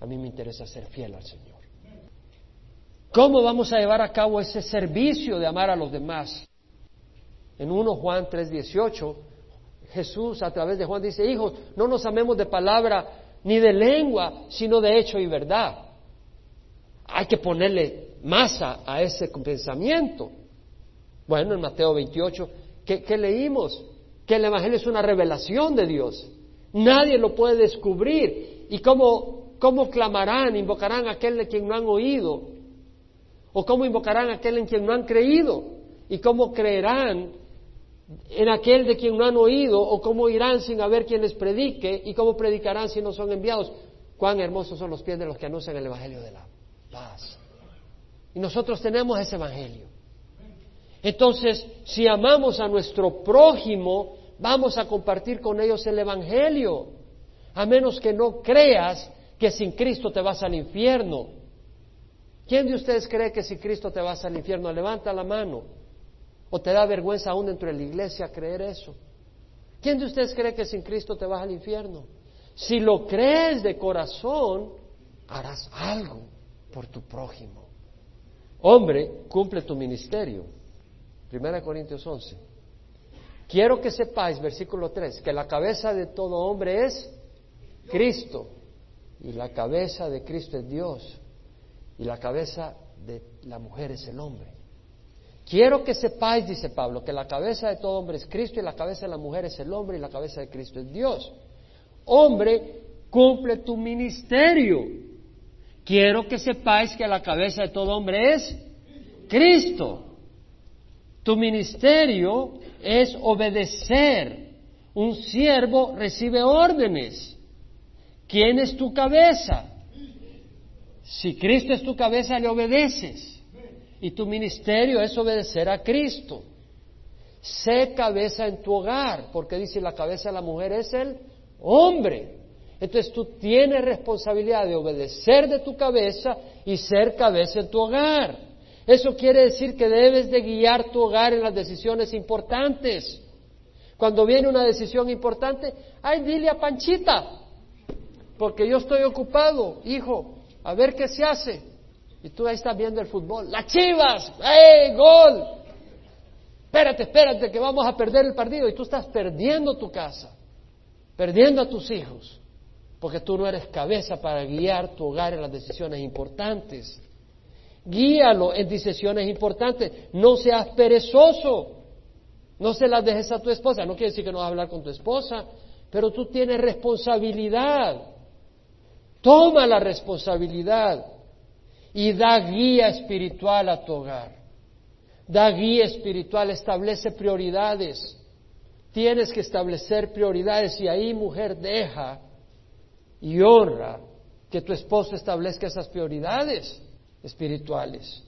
a mí me interesa ser fiel al Señor. ¿Cómo vamos a llevar a cabo ese servicio de amar a los demás? En 1 Juan 3:18, Jesús a través de Juan dice, hijos, no nos amemos de palabra ni de lengua, sino de hecho y verdad. Hay que ponerle masa a ese pensamiento. Bueno, en Mateo 28, ¿qué, leímos? Que el Evangelio es una revelación de Dios. Nadie lo puede descubrir. ¿Y cómo, cómo clamarán, invocarán a aquel de quien no han oído? ¿O cómo invocarán a aquel en quien no han creído? ¿Y cómo creerán en aquel de quien no han oído? ¿O cómo irán sin haber quien les predique? ¿Y cómo predicarán si no son enviados? Cuán hermosos son los pies de los que anuncian el Evangelio de la paz. Y nosotros tenemos ese Evangelio. Entonces, si amamos a nuestro prójimo, vamos a compartir con ellos el Evangelio. A menos que no creas que sin Cristo te vas al infierno. ¿Quién de ustedes cree que si Cristo te vas al infierno, levanta la mano? ¿O te da vergüenza aún dentro de la iglesia creer eso? ¿Quién de ustedes cree que sin Cristo te vas al infierno? Si lo crees de corazón, harás algo por tu prójimo. Hombre, cumple tu ministerio. Primera Corintios 11. Quiero que sepáis, versículo 3, que la cabeza de todo hombre es Cristo. Y la cabeza de Cristo es Dios y la cabeza de la mujer es el hombre. Quiero que sepáis, dice Pablo, que la cabeza de todo hombre es Cristo y la cabeza de la mujer es el hombre y la cabeza de Cristo es Dios. Hombre, cumple tu ministerio. Quiero que sepáis que la cabeza de todo hombre es Cristo. Tu ministerio es obedecer. Un siervo recibe órdenes. ¿Quién es tu cabeza? Si Cristo es tu cabeza, le obedeces. Y tu ministerio es obedecer a Cristo. Sé cabeza en tu hogar, porque dice la cabeza de la mujer es el hombre. Entonces tú tienes responsabilidad de obedecer de tu cabeza y ser cabeza en tu hogar. Eso quiere decir que debes de guiar tu hogar en las decisiones importantes. Cuando viene una decisión importante, ay, dile a Panchita, porque yo estoy ocupado, hijo, a ver qué se hace. Y tú ahí estás viendo el fútbol. ¡Las chivas! ¡Eh, gol! Espérate, espérate, que vamos a perder el partido. Y tú estás perdiendo tu casa, perdiendo a tus hijos, porque tú no eres cabeza para guiar tu hogar en las decisiones importantes. Guíalo en decisiones importantes. No seas perezoso. No se las dejes a tu esposa. No quiere decir que no vas a hablar con tu esposa, pero tú tienes responsabilidad. Toma la responsabilidad y da guía espiritual a tu hogar. Da guía espiritual, establece prioridades. Tienes que establecer prioridades y ahí, mujer, deja y honra que tu esposo establezca esas prioridades espirituales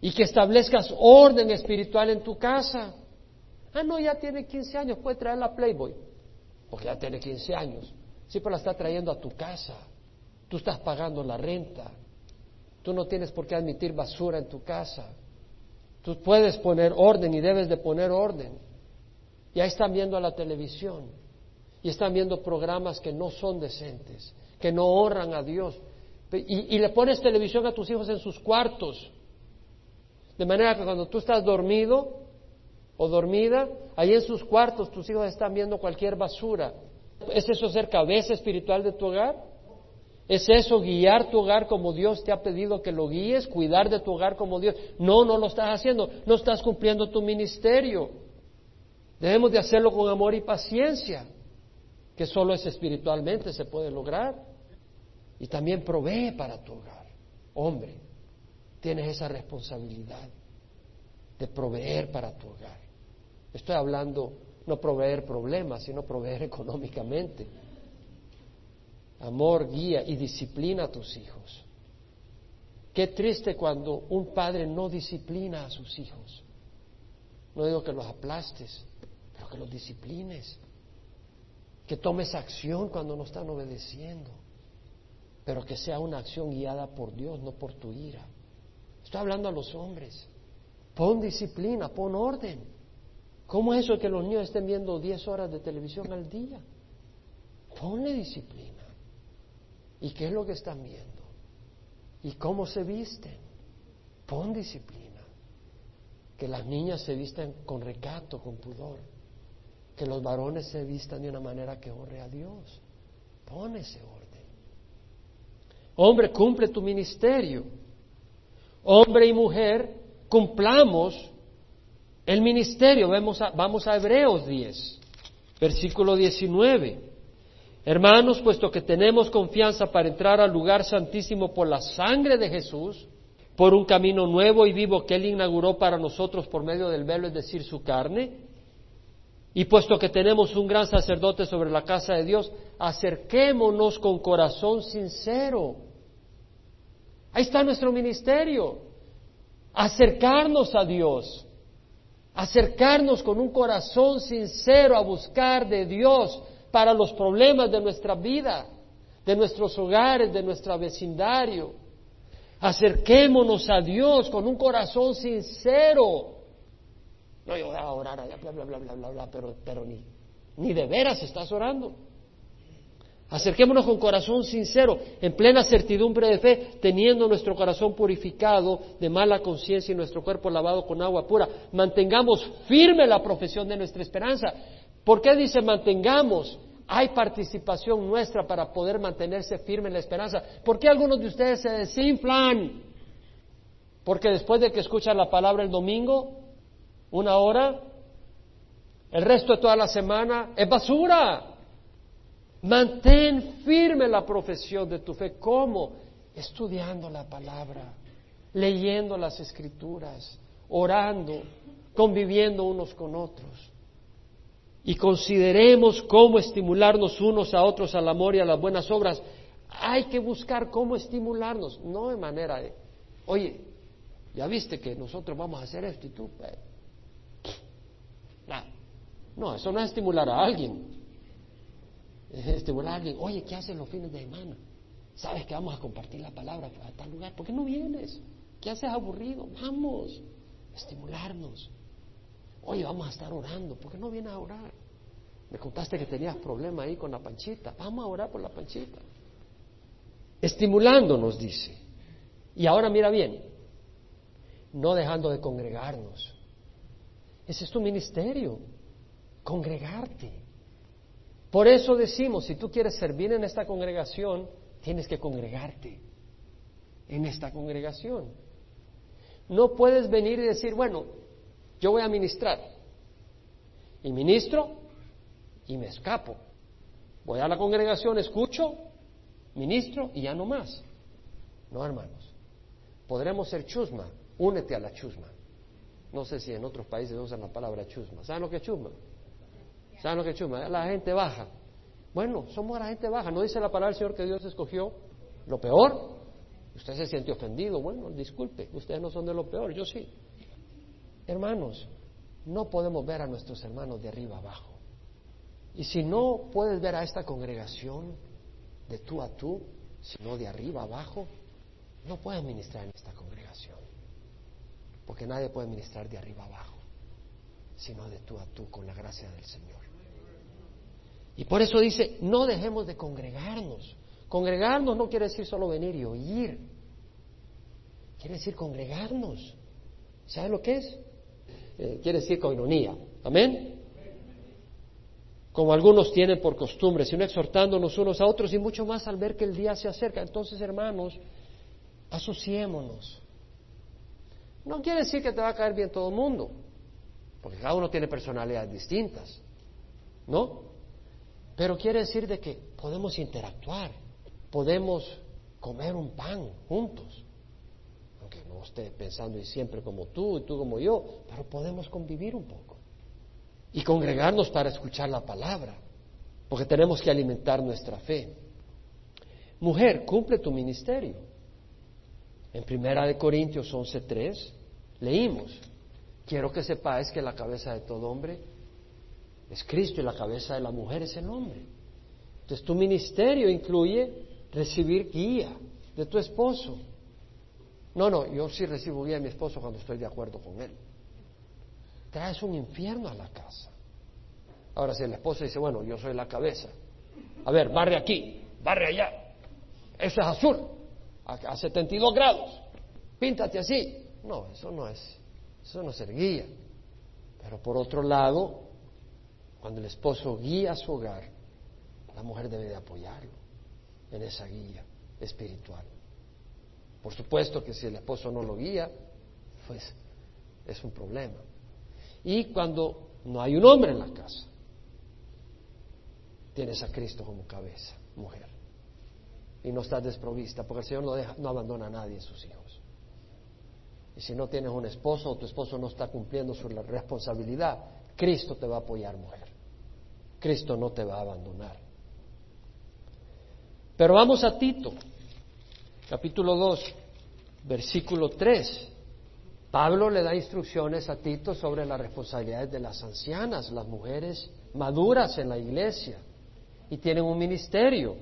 y que establezcas orden espiritual en tu casa. Ah, no, ya tiene 15 años, puede traer la Playboy, porque ya tiene 15 años. Sí, pero la está trayendo a tu casa. Tú estás pagando la renta. Tú no tienes por qué admitir basura en tu casa. Tú puedes poner orden y debes de poner orden. Y ahí están viendo la televisión y están viendo programas que no son decentes, que no honran a Dios. Y, y, le pones televisión a tus hijos en sus cuartos. De manera que cuando tú estás dormido o dormida, ahí en sus cuartos tus hijos están viendo cualquier basura. ¿Es eso ser cabeza espiritual de tu hogar? ¿Es eso guiar tu hogar como Dios te ha pedido que lo guíes? ¿Cuidar de tu hogar como Dios? No, no lo estás haciendo. No estás cumpliendo tu ministerio. Debemos de hacerlo con amor y paciencia, que solo es espiritualmente se puede lograr. Y también provee para tu hogar. Hombre, tienes esa responsabilidad de proveer para tu hogar. Estoy hablando no proveer problemas, sino proveer económicamente. Amor, guía y disciplina a tus hijos. Qué triste cuando un padre no disciplina a sus hijos. No digo que los aplastes, pero que los disciplines. Que tomes acción cuando no están obedeciendo. Pero que sea una acción guiada por Dios, no por tu ira. Estoy hablando a los hombres. Pon disciplina, pon orden. ¿Cómo es eso que los niños estén viendo 10 horas de televisión al día? Ponle disciplina. ¿Y qué es lo que están viendo? ¿Y cómo se visten? Pon disciplina. Que las niñas se vistan con recato, con pudor. Que los varones se vistan de una manera que honre a Dios. Pon ese orden. Hombre, cumple tu ministerio. Hombre y mujer, cumplamos el ministerio. Vamos a, vamos a Hebreos 10, versículo 19. Hermanos, puesto que tenemos confianza para entrar al lugar santísimo por la sangre de Jesús, por un camino nuevo y vivo que Él inauguró para nosotros por medio del velo, es decir, su carne, y puesto que tenemos un gran sacerdote sobre la casa de Dios, acerquémonos con corazón sincero. Ahí está nuestro ministerio. Acercarnos a Dios. Acercarnos con un corazón sincero a buscar de Dios para los problemas de nuestra vida, de nuestros hogares, de nuestro vecindario. Acerquémonos a Dios con un corazón sincero. No, yo voy a orar, bla, bla, bla, bla, bla, bla, pero, pero ni, ni de veras estás orando. Acerquémonos con corazón sincero, en plena certidumbre de fe, teniendo nuestro corazón purificado de mala conciencia y nuestro cuerpo lavado con agua pura. Mantengamos firme la profesión de nuestra esperanza. ¿Por qué dice mantengamos? Hay participación nuestra para poder mantenerse firme en la esperanza. ¿Por qué algunos de ustedes se desinflan? Porque después de que escuchan la palabra el domingo, una hora, el resto de toda la semana es basura. Mantén firme la profesión de tu fe. ¿Cómo? Estudiando la palabra, leyendo las escrituras, orando, conviviendo unos con otros. Y consideremos cómo estimularnos unos a otros al amor y a las buenas obras. Hay que buscar cómo estimularnos, no de manera de, oye, ya viste que nosotros vamos a hacer esto y tú, eh, no, eso no es estimular a alguien. Es estimular a alguien, oye, ¿qué haces los fines de semana? ¿Sabes que vamos a compartir la palabra a tal lugar? ¿Por qué no vienes? ¿Qué haces aburrido? Vamos, estimularnos. Oye, vamos a estar orando. ¿Por qué no vienes a orar? Me contaste que tenías problema ahí con la panchita. Vamos a orar por la panchita. Estimulándonos, dice. Y ahora mira bien, no dejando de congregarnos. Ese es tu ministerio, congregarte. Por eso decimos, si tú quieres servir en esta congregación, tienes que congregarte en esta congregación. No puedes venir y decir, bueno, yo voy a ministrar. Y ministro y me escapo. Voy a la congregación, escucho, ministro y ya no más. No, hermanos. Podremos ser chusma. Únete a la chusma. No sé si en otros países usan la palabra chusma. ¿Saben lo que es chusma? ¿Saben lo que es chusma? La gente baja. Bueno, somos la gente baja. ¿No dice la palabra del Señor que Dios escogió lo peor? Usted se siente ofendido. Bueno, disculpe, ustedes no son de lo peor, yo sí. Hermanos, no podemos ver a nuestros hermanos de arriba abajo. Y si no puedes ver a esta congregación de tú a tú, sino de arriba abajo, no puedes ministrar en esta congregación. Porque nadie puede ministrar de arriba abajo, sino de tú a tú con la gracia del Señor. Y por eso dice, no dejemos de congregarnos. Congregarnos no quiere decir solo venir y oír. Quiere decir congregarnos. ¿Sabe lo que es? Eh, quiere decir coinonía. Amén. Como algunos tienen por costumbre, sino exhortándonos unos a otros y mucho más al ver que el día se acerca. Entonces, hermanos, asociémonos. No quiere decir que te va a caer bien todo el mundo, porque cada uno tiene personalidades distintas, ¿no? Pero quiere decir de que podemos interactuar, podemos comer un pan juntos, esté pensando y siempre como tú y tú como yo, pero podemos convivir un poco y congregarnos para escuchar la palabra, porque tenemos que alimentar nuestra fe. Mujer, cumple tu ministerio. En Primera de Corintios 11:3 Leímos, quiero que sepáis que la cabeza de todo hombre es Cristo y la cabeza de la mujer es el hombre. Entonces tu ministerio incluye recibir guía de tu esposo. No, no, yo sí recibo guía de mi esposo cuando estoy de acuerdo con él. Traes un infierno a la casa. Ahora, si el esposo dice, bueno, yo soy la cabeza, a ver, barre aquí, barre allá, eso es azul, a, 72 grados, píntate así, no, eso no es, eso no es ser guía. Pero por otro lado, cuando el esposo guía su hogar, la mujer debe de apoyarlo en esa guía espiritual. Por supuesto que si el esposo no lo guía, pues es un problema. Y cuando no hay un hombre en la casa, tienes a Cristo como cabeza, mujer. Y no estás desprovista, porque el Señor no, deja, no abandona a nadie en sus hijos. Y si no tienes un esposo o tu esposo no está cumpliendo su responsabilidad, Cristo te va a apoyar, mujer. Cristo no te va a abandonar. Pero vamos a Tito, capítulo 2, versículo 3. Pablo le da instrucciones a Tito sobre las responsabilidades de las ancianas, las mujeres maduras en la iglesia, y tienen un ministerio.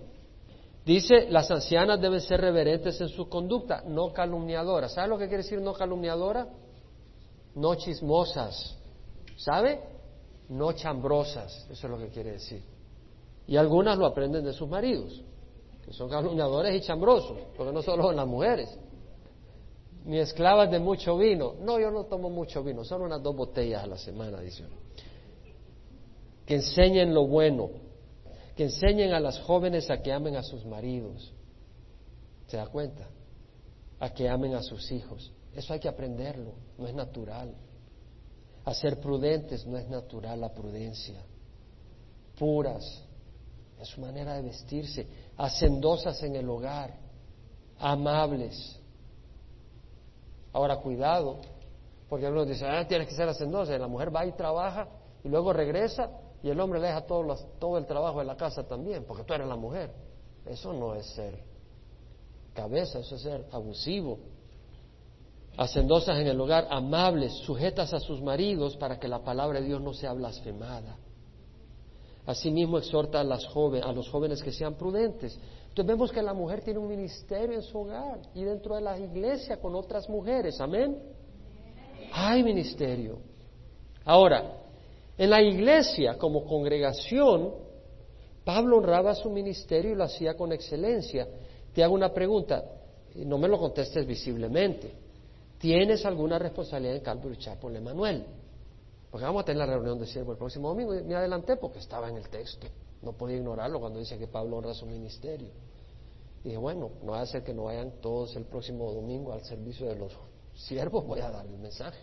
Dice, las ancianas deben ser reverentes en su conducta, no calumniadoras. ¿Sabe lo que quiere decir no calumniadora? No chismosas. ¿Sabe? No chambrosas. Eso es lo que quiere decir. Y algunas lo aprenden de sus maridos, son calumniadores y chambrosos, porque no solo son las mujeres. Ni esclavas de mucho vino. No, yo no tomo mucho vino, son unas dos botellas a la semana, dice Que enseñen lo bueno, que enseñen a las jóvenes a que amen a sus maridos. ¿Se da cuenta? A que amen a sus hijos. Eso hay que aprenderlo, no es natural. A ser prudentes no es natural la prudencia. Puras, en su manera de vestirse, hacendosas en el hogar, amables. Ahora, cuidado, porque algunos dicen, ah, tienes que ser hacendosa, la mujer va y trabaja y luego regresa y el hombre le deja todo, todo el trabajo de la casa también, porque tú eres la mujer. Eso no es ser cabeza, eso es ser abusivo. Hacendosas en el hogar, amables, sujetas a sus maridos para que la palabra de Dios no sea blasfemada. Asimismo exhorta a, las a los jóvenes que sean prudentes. Entonces vemos que la mujer tiene un ministerio en su hogar y dentro de la iglesia con otras mujeres. Amén. Hay ministerio. Ahora, en la iglesia como congregación, Pablo honraba su ministerio y lo hacía con excelencia. Te hago una pregunta, no me lo contestes visiblemente. ¿Tienes alguna responsabilidad en Calvary Chapel, Emanuel? Porque vamos a tener la reunión de siervo el próximo domingo y me adelanté porque estaba en el texto. No podía ignorarlo cuando dice que Pablo honra su ministerio. Dije, bueno, no va a ser que no vayan todos el próximo domingo al servicio de los siervos, voy a dar el mensaje.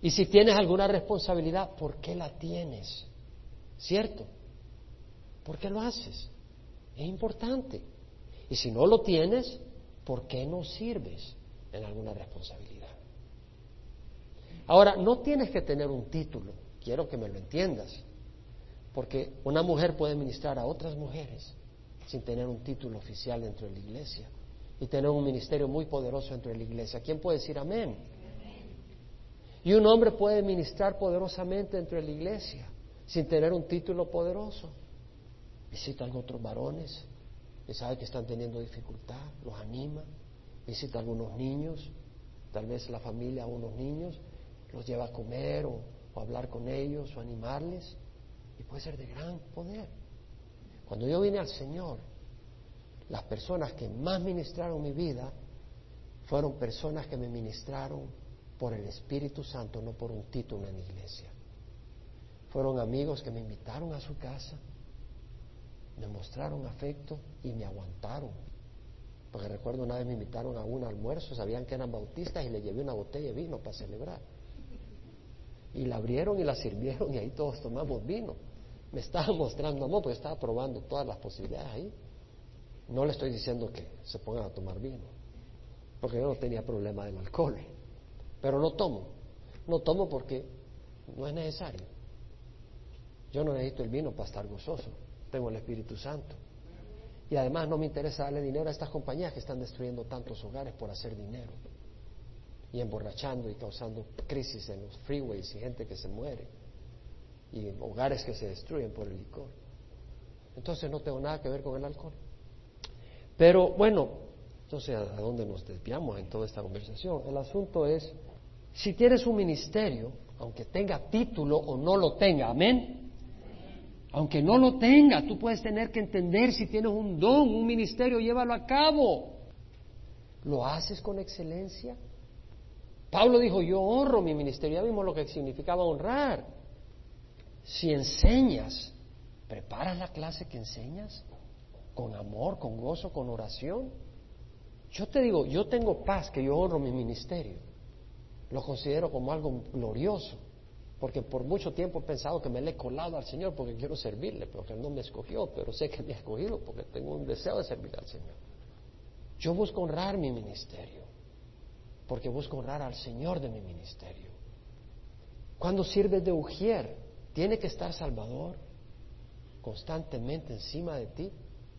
Y si tienes alguna responsabilidad, ¿por qué la tienes? ¿Cierto? ¿Por qué lo haces? Es importante. Y si no lo tienes, ¿por qué no sirves en alguna responsabilidad? Ahora, no tienes que tener un título, quiero que me lo entiendas, porque una mujer puede ministrar a otras mujeres sin tener un título oficial dentro de la iglesia y tener un ministerio muy poderoso dentro de la iglesia. ¿Quién puede decir amén? Y un hombre puede ministrar poderosamente dentro de la iglesia sin tener un título poderoso. Visita a otros varones y sabe que están teniendo dificultad, los anima. Visita a algunos niños, tal vez la familia a unos niños los lleva a comer o, hablar con ellos o animarles y puede ser de gran poder. Cuando yo vine al Señor, las personas que más ministraron mi vida fueron personas que me ministraron por el Espíritu Santo, no por un título en la iglesia. Fueron amigos que me invitaron a su casa, me mostraron afecto y me aguantaron. Porque recuerdo una vez me invitaron a un almuerzo, sabían que eran bautistas y le llevé una botella de vino para celebrar. Y la abrieron y la sirvieron y ahí todos tomamos vino. Me estaba mostrando amor porque estaba probando todas las posibilidades ahí. No le estoy diciendo que se pongan a tomar vino, porque yo no tenía problema del alcohol. Pero no tomo. No tomo porque no es necesario. Yo no necesito el vino para estar gozoso. Tengo el Espíritu Santo. Y además no me interesa darle dinero a estas compañías que están destruyendo tantos hogares por hacer dinero y emborrachando y causando crisis en los freeways y gente que se muere y hogares que se destruyen por el licor. Entonces no tengo nada que ver con el alcohol. Pero bueno, entonces ¿a dónde nos desviamos en toda esta conversación? El asunto es, si tienes un ministerio, aunque tenga título o no lo tenga, amén. Aunque no lo tenga, tú puedes tener que entender si tienes un don, un ministerio, llévalo a cabo. ¿Lo haces con excelencia? Pablo dijo, yo honro mi ministerio, ya vimos lo que significaba honrar. Si enseñas, ¿preparas la clase que enseñas? Con amor, con gozo, con oración. Yo te digo, yo tengo paz que yo honro mi ministerio. Lo considero como algo glorioso, porque por mucho tiempo he pensado que me le he colado al Señor porque quiero servirle, porque Él no me escogió, pero sé que me ha escogido porque tengo un deseo de servir al Señor. Yo busco honrar mi ministerio porque busco honrar al Señor de mi ministerio. Cuando sirves de ujier, tiene que estar Salvador constantemente encima de ti,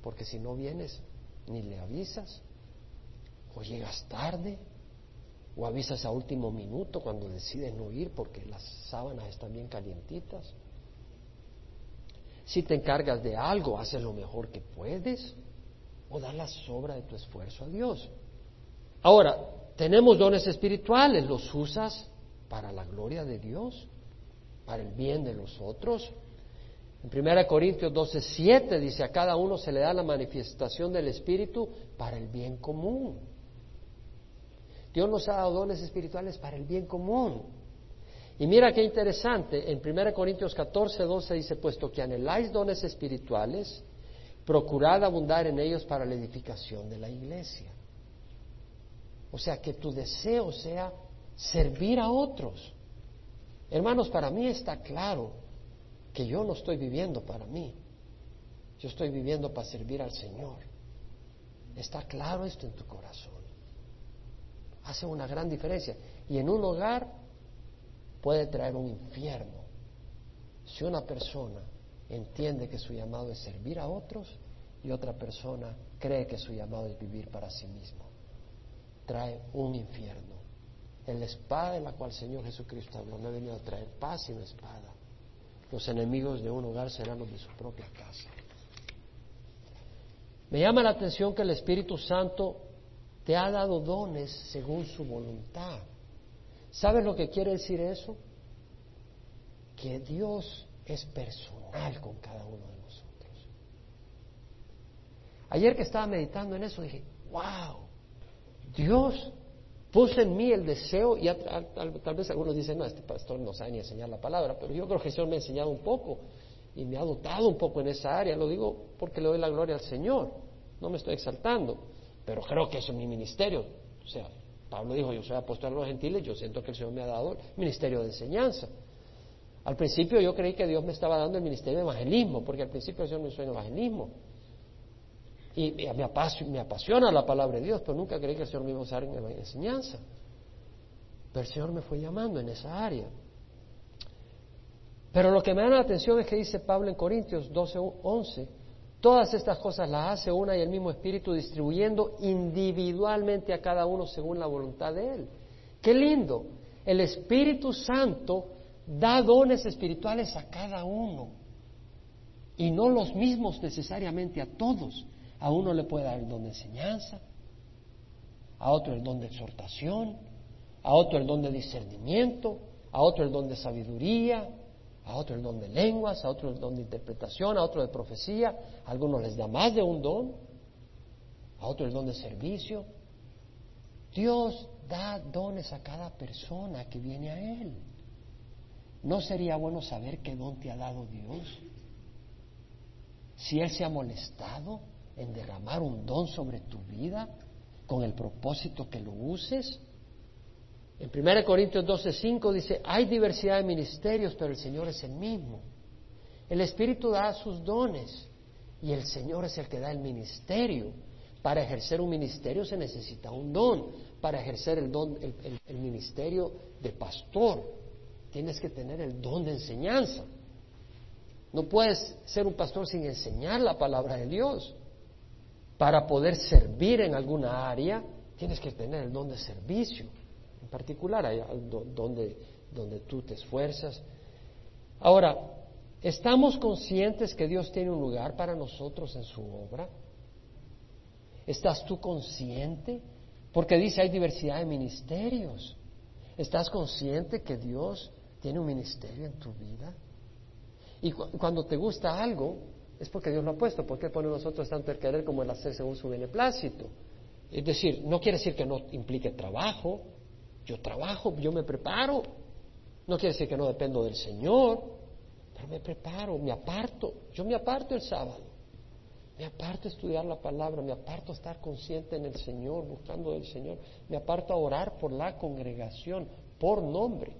porque si no vienes ni le avisas, o llegas tarde, o avisas a último minuto cuando decides no ir porque las sábanas están bien calientitas. Si te encargas de algo, haces lo mejor que puedes, o das la sobra de tu esfuerzo a Dios. Ahora, tenemos dones espirituales, los usas para la gloria de Dios, para el bien de los otros. En 1 Corintios 12, 7 dice, a cada uno se le da la manifestación del Espíritu para el bien común. Dios nos ha dado dones espirituales para el bien común. Y mira qué interesante, en 1 Corintios 14, 12 dice, puesto que anheláis dones espirituales, procurad abundar en ellos para la edificación de la iglesia. O sea, que tu deseo sea servir a otros. Hermanos, para mí está claro que yo no estoy viviendo para mí. Yo estoy viviendo para servir al Señor. ¿Está claro esto en tu corazón? Hace una gran diferencia. Y en un hogar puede traer un infierno. Si una persona entiende que su llamado es servir a otros y otra persona cree que su llamado es vivir para sí mismo, trae un infierno. La espada en la cual el Señor Jesucristo habló, no ha venido a traer paz sino espada. Los enemigos de un hogar serán los de su propia casa. Me llama la atención que el Espíritu Santo te ha dado dones según su voluntad. ¿Sabes lo que quiere decir eso? Que Dios es personal con cada uno de nosotros. Ayer que estaba meditando en eso dije, wow, Dios puso en mí el deseo, y tal vez algunos dicen, no, este pastor no sabe ni enseñar la palabra, pero yo creo que el Señor me ha enseñado un poco y me ha dotado un poco en esa área, lo digo porque le doy la gloria al Señor, no me estoy exaltando, pero creo que eso es mi ministerio. O sea, Pablo dijo, yo soy apóstol a los gentiles, yo siento que el Señor me ha dado el ministerio de enseñanza. Al principio yo creí que Dios me estaba dando el ministerio de evangelismo, porque al principio el Señor me hizo en evangelismo. Y me apasiona, la palabra de Dios, pero nunca creí que el Señor me iba a usar en enseñanza. Pero el Señor me fue llamando en esa área. Pero lo que me da la atención es que dice Pablo en Corintios 12, 11, todas estas cosas las hace una y el mismo Espíritu distribuyendo individualmente a cada uno según la voluntad de Él. Qué lindo. El Espíritu Santo da dones espirituales a cada uno y no los mismos necesariamente a todos. A uno le puede dar el don de enseñanza, a otro el don de exhortación, a otro el don de discernimiento, a otro el don de sabiduría, a otro el don de lenguas, a otro el don de interpretación, a otro de profecía, a algunos les da más de un don, a otro el don de servicio. Dios da dones a cada persona que viene a Él. ¿No sería bueno saber qué don te ha dado Dios? Si Él se ha molestado en derramar un don sobre tu vida con el propósito que lo uses. En 1 Corintios 12:5 dice, hay diversidad de ministerios, pero el Señor es el mismo. El Espíritu da sus dones y el Señor es el que da el ministerio. Para ejercer un ministerio se necesita un don. Para ejercer el, don, el ministerio de pastor tienes que tener el don de enseñanza. No puedes ser un pastor sin enseñar la palabra de Dios. Para poder servir en alguna área, tienes que tener el don de servicio. En particular, hay donde, donde tú te esfuerzas. Ahora, ¿estamos conscientes que Dios tiene un lugar para nosotros en su obra? ¿Estás tú consciente? Porque dice hay diversidad de ministerios. ¿Estás consciente que Dios tiene un ministerio en tu vida? Y cuando te gusta algo, es porque Dios lo ha puesto. ¿Por qué pone nosotros tanto el querer como el hacer según su beneplácito? Es decir, no quiere decir que no implique trabajo. Yo trabajo, yo me preparo. No quiere decir que no dependo del Señor, pero me preparo, me aparto. Yo me aparto el sábado. Me aparto a estudiar la palabra, me aparto a estar consciente en el Señor, buscando del Señor. Me aparto a orar por la congregación, por nombre,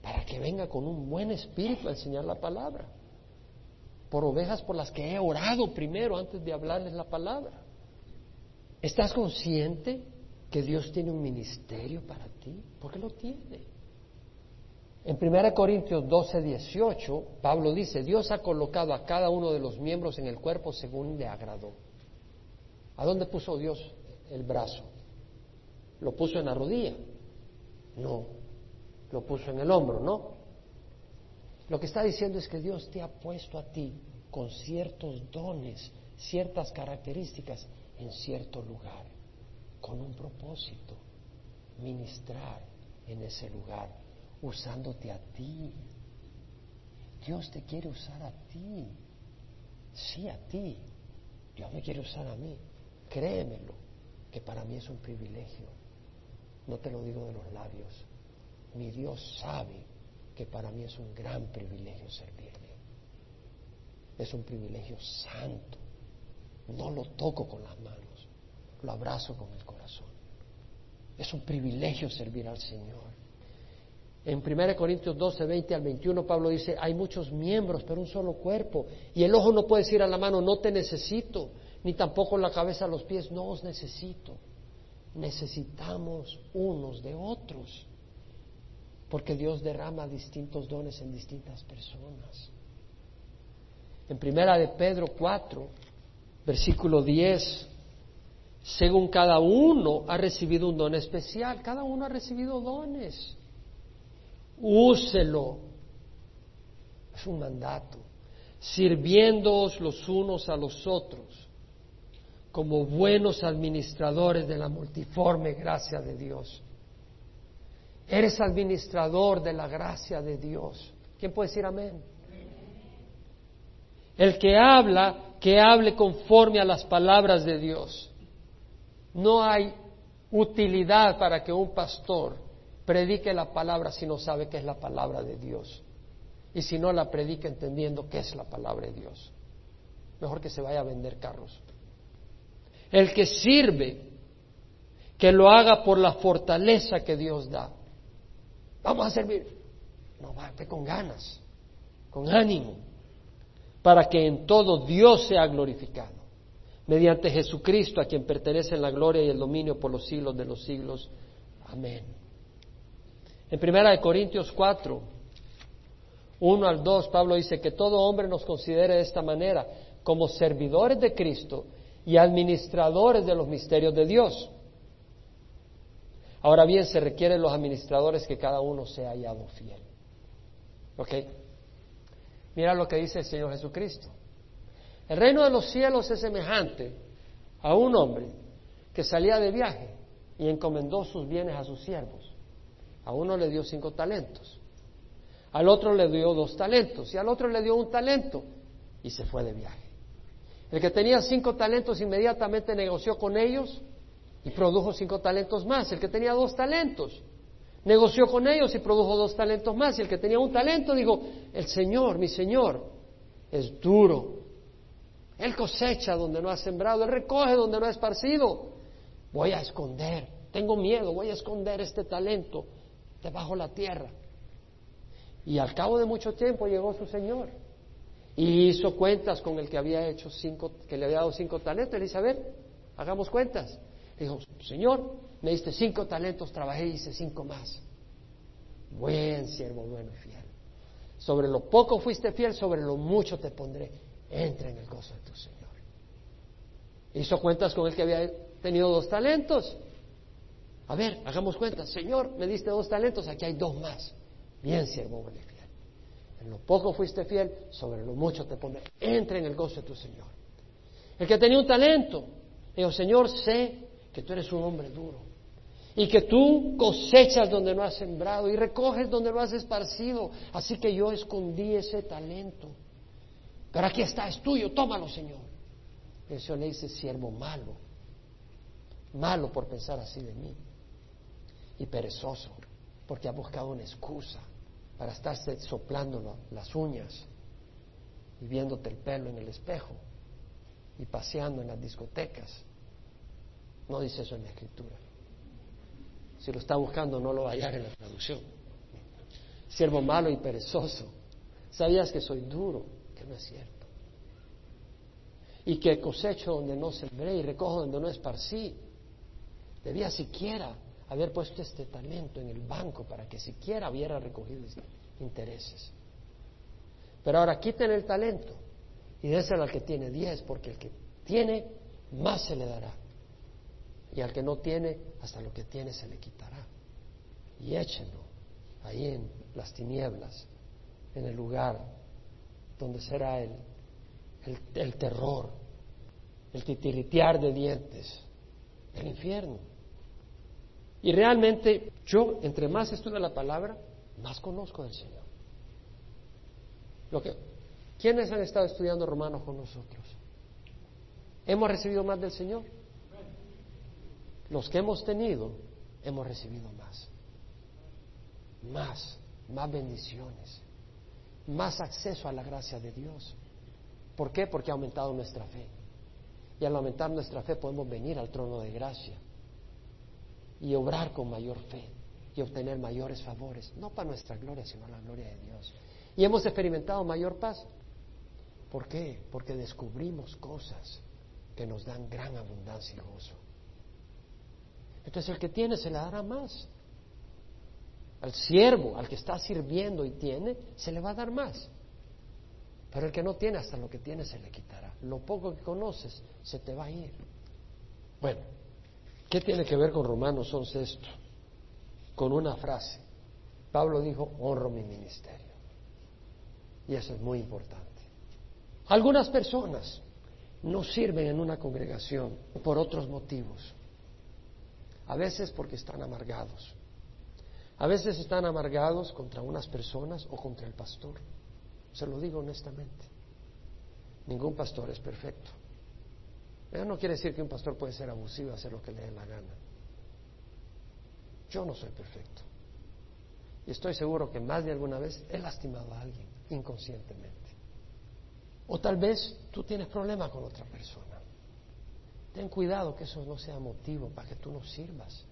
para que venga con un buen espíritu a enseñar la palabra por ovejas por las que he orado primero antes de hablarles la palabra. ¿Estás consciente que Dios tiene un ministerio para ti? Porque lo tiene. En 1 Corintios 12, 18, Pablo dice, Dios ha colocado a cada uno de los miembros en el cuerpo según le agradó. ¿A dónde puso Dios el brazo? ¿Lo puso en la rodilla? No. Lo puso en el hombro, ¿no? Lo que está diciendo es que Dios te ha puesto a ti con ciertos dones, ciertas características en cierto lugar, con un propósito, ministrar en ese lugar, usándote a ti. Dios te quiere usar a ti, sí a ti. Dios me quiere usar a mí. Créemelo, que para mí es un privilegio. No te lo digo de los labios. Mi Dios sabe que para mí es un gran privilegio servirle. Es un privilegio santo. No lo toco con las manos, lo abrazo con el corazón. Es un privilegio servir al Señor. En 1 Corintios 12, 20 al 21, Pablo dice, hay muchos miembros, pero un solo cuerpo. Y el ojo no puede decir a la mano, no te necesito, ni tampoco la cabeza a los pies, no os necesito. Necesitamos unos de otros, porque Dios derrama distintos dones en distintas personas. En primera de Pedro 4, versículo 10, según cada uno ha recibido un don especial, cada uno ha recibido dones úselo. Es un mandato. Sirviéndoos los unos a los otros como buenos administradores de la multiforme gracia de Dios. Eres administrador de la gracia de Dios. ¿Quién puede decir amén? El que habla, que hable conforme a las palabras de Dios. No hay utilidad para que un pastor predique la palabra si no sabe qué es la palabra de Dios. Y si no la predica entendiendo qué es la palabra de Dios. Mejor que se vaya a vender carros. El que sirve, que lo haga por la fortaleza que Dios da. Vamos a servir. No, va con ganas, con ánimo, para que en todo Dios sea glorificado, mediante Jesucristo, a quien pertenece la gloria y el dominio por los siglos de los siglos. Amén. En primera de Corintios 4, 1 al 2, Pablo dice que todo hombre nos considere de esta manera, como servidores de Cristo y administradores de los misterios de Dios. Ahora bien, se requieren los administradores que cada uno sea hallado fiel. ¿Ok? Mira lo que dice el Señor Jesucristo. El reino de los cielos es semejante a un hombre que salía de viaje y encomendó sus bienes a sus siervos. A uno le dio cinco talentos, al otro le dio dos talentos y al otro le dio un talento y se fue de viaje. El que tenía cinco talentos inmediatamente negoció con ellos y produjo cinco talentos más. El que tenía dos talentos negoció con ellos y produjo dos talentos más. Y el que tenía un talento dijo, el Señor, mi Señor, es duro. Él cosecha donde no ha sembrado, Él recoge donde no ha esparcido. Voy a esconder, tengo miedo, voy a esconder este talento debajo la tierra. Y al cabo de mucho tiempo llegó su señor y hizo cuentas con el que había hecho cinco, que le había dado cinco talentos. Le dice, a ver, hagamos cuentas. Dijo, Señor, me diste cinco talentos, trabajé y hice cinco más. Buen siervo, bueno y fiel. Sobre lo poco fuiste fiel, sobre lo mucho te pondré. Entra en el gozo de tu Señor. Hizo cuentas con el que había tenido dos talentos. A ver, hagamos cuenta. Señor, me diste dos talentos, aquí hay dos más. Bien, siervo bueno fiel. En lo poco fuiste fiel, sobre lo mucho te pondré. Entra en el gozo de tu Señor. El que tenía un talento, dijo, Señor, sé que tú eres un hombre duro y que tú cosechas donde no has sembrado y recoges donde no has esparcido. Así que yo escondí ese talento. Pero aquí está, es tuyo, tómalo, Señor. El Señor le dice, siervo malo, malo por pensar así de mí y perezoso, porque ha buscado una excusa para estarse soplando las uñas y viéndote el pelo en el espejo y paseando en las discotecas. No dice eso en la escritura. Si lo está buscando, no lo va a hallar en la traducción. Siervo malo y perezoso. Sabías que soy duro, que no es cierto. Y que cosecho donde no sembré y recojo donde no esparcí. Debía siquiera haber puesto este talento en el banco para que siquiera hubiera recogido intereses. Pero ahora quiten el talento y déselo al que tiene diez, porque el que tiene, más se le dará. Y al que no tiene, hasta lo que tiene se le quitará. Y échenlo ahí en las tinieblas, en el lugar donde será el, el, terror, el titiritear de dientes, el infierno. Y realmente yo, entre más estudio la palabra, más conozco del Señor. Lo que, ¿Quiénes han estado estudiando Romanos con nosotros? ¿Hemos recibido más del Señor? Los que hemos tenido, hemos recibido más. Más, más bendiciones, más acceso a la gracia de Dios. ¿Por qué? Porque ha aumentado nuestra fe. Y al aumentar nuestra fe podemos venir al trono de gracia y obrar con mayor fe y obtener mayores favores, no para nuestra gloria, sino la gloria de Dios. Y hemos experimentado mayor paz. ¿Por qué? Porque descubrimos cosas que nos dan gran abundancia y gozo. Entonces el que tiene se le dará más. Al siervo, al que está sirviendo y tiene, se le va a dar más. Pero el que no tiene, hasta lo que tiene se le quitará. Lo poco que conoces se te va a ir. Bueno, ¿qué tiene que ver con Romanos 11 esto? Con una frase. Pablo dijo, honro mi ministerio. Y eso es muy importante. Algunas personas no sirven en una congregación por otros motivos. A veces porque están amargados. A veces están amargados contra unas personas o contra el pastor. Se lo digo honestamente. Ningún pastor es perfecto. Eso no quiere decir que un pastor puede ser abusivo hacer lo que le dé la gana. Yo no soy perfecto. Y estoy seguro que más de alguna vez he lastimado a alguien inconscientemente. O tal vez tú tienes problemas con otra persona. Ten cuidado que eso no sea motivo para que tú no sirvas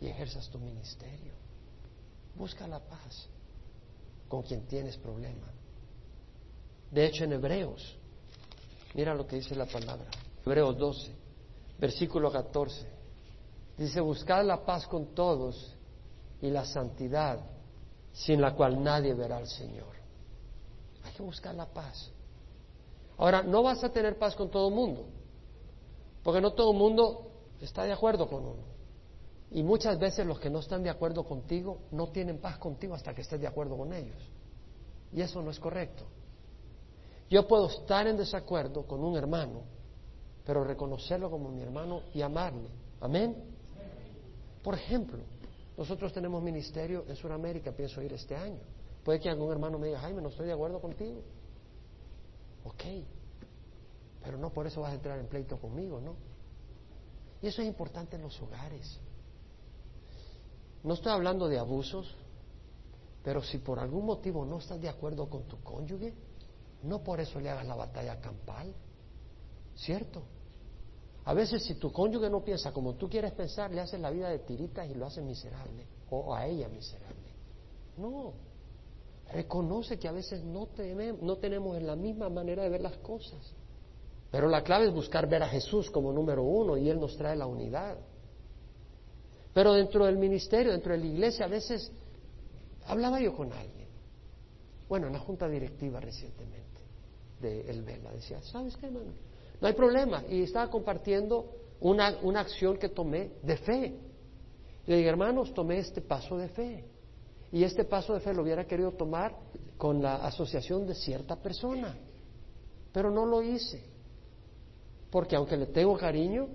y ejerzas tu ministerio. Busca la paz con quien tienes problema. De hecho, en Hebreos, mira lo que dice la palabra. Hebreos 12, versículo 14. Dice, buscad la paz con todos y la santidad, sin la cual nadie verá al Señor. Hay que buscar la paz. Ahora, no vas a tener paz con todo el mundo, porque no todo el mundo está de acuerdo con uno. Y muchas veces los que no están de acuerdo contigo no tienen paz contigo hasta que estés de acuerdo con ellos. Y eso no es correcto. Yo puedo estar en desacuerdo con un hermano, pero reconocerlo como mi hermano y amarle. Amén. Por ejemplo, nosotros tenemos ministerio en Sudamérica, pienso ir este año. Puede que algún hermano me diga, Jaime, no estoy de acuerdo contigo. Ok, pero no por eso vas a entrar en pleito conmigo, ¿no? Y eso es importante en los hogares. No estoy hablando de abusos, pero si por algún motivo no estás de acuerdo con tu cónyuge, no por eso le hagas la batalla campal, ¿cierto? A veces si tu cónyuge no piensa como tú quieres pensar, le haces la vida de tiritas y lo haces miserable, o a ella miserable. No, reconoce que a veces no, tenemos, no tenemos en la misma manera de ver las cosas. Pero la clave es buscar ver a Jesús como número uno y Él nos trae la unidad. Pero dentro del ministerio, dentro de la iglesia, a veces hablaba yo con alguien. Bueno, en la junta directiva recientemente de El Vela decía, ¿sabes qué, hermano? No hay problema. Y estaba compartiendo una, una acción que tomé de fe. Y le dije, hermanos, tomé este paso de fe. Y este paso de fe lo hubiera querido tomar con la asociación de cierta persona. Pero no lo hice. Porque aunque le tengo cariño,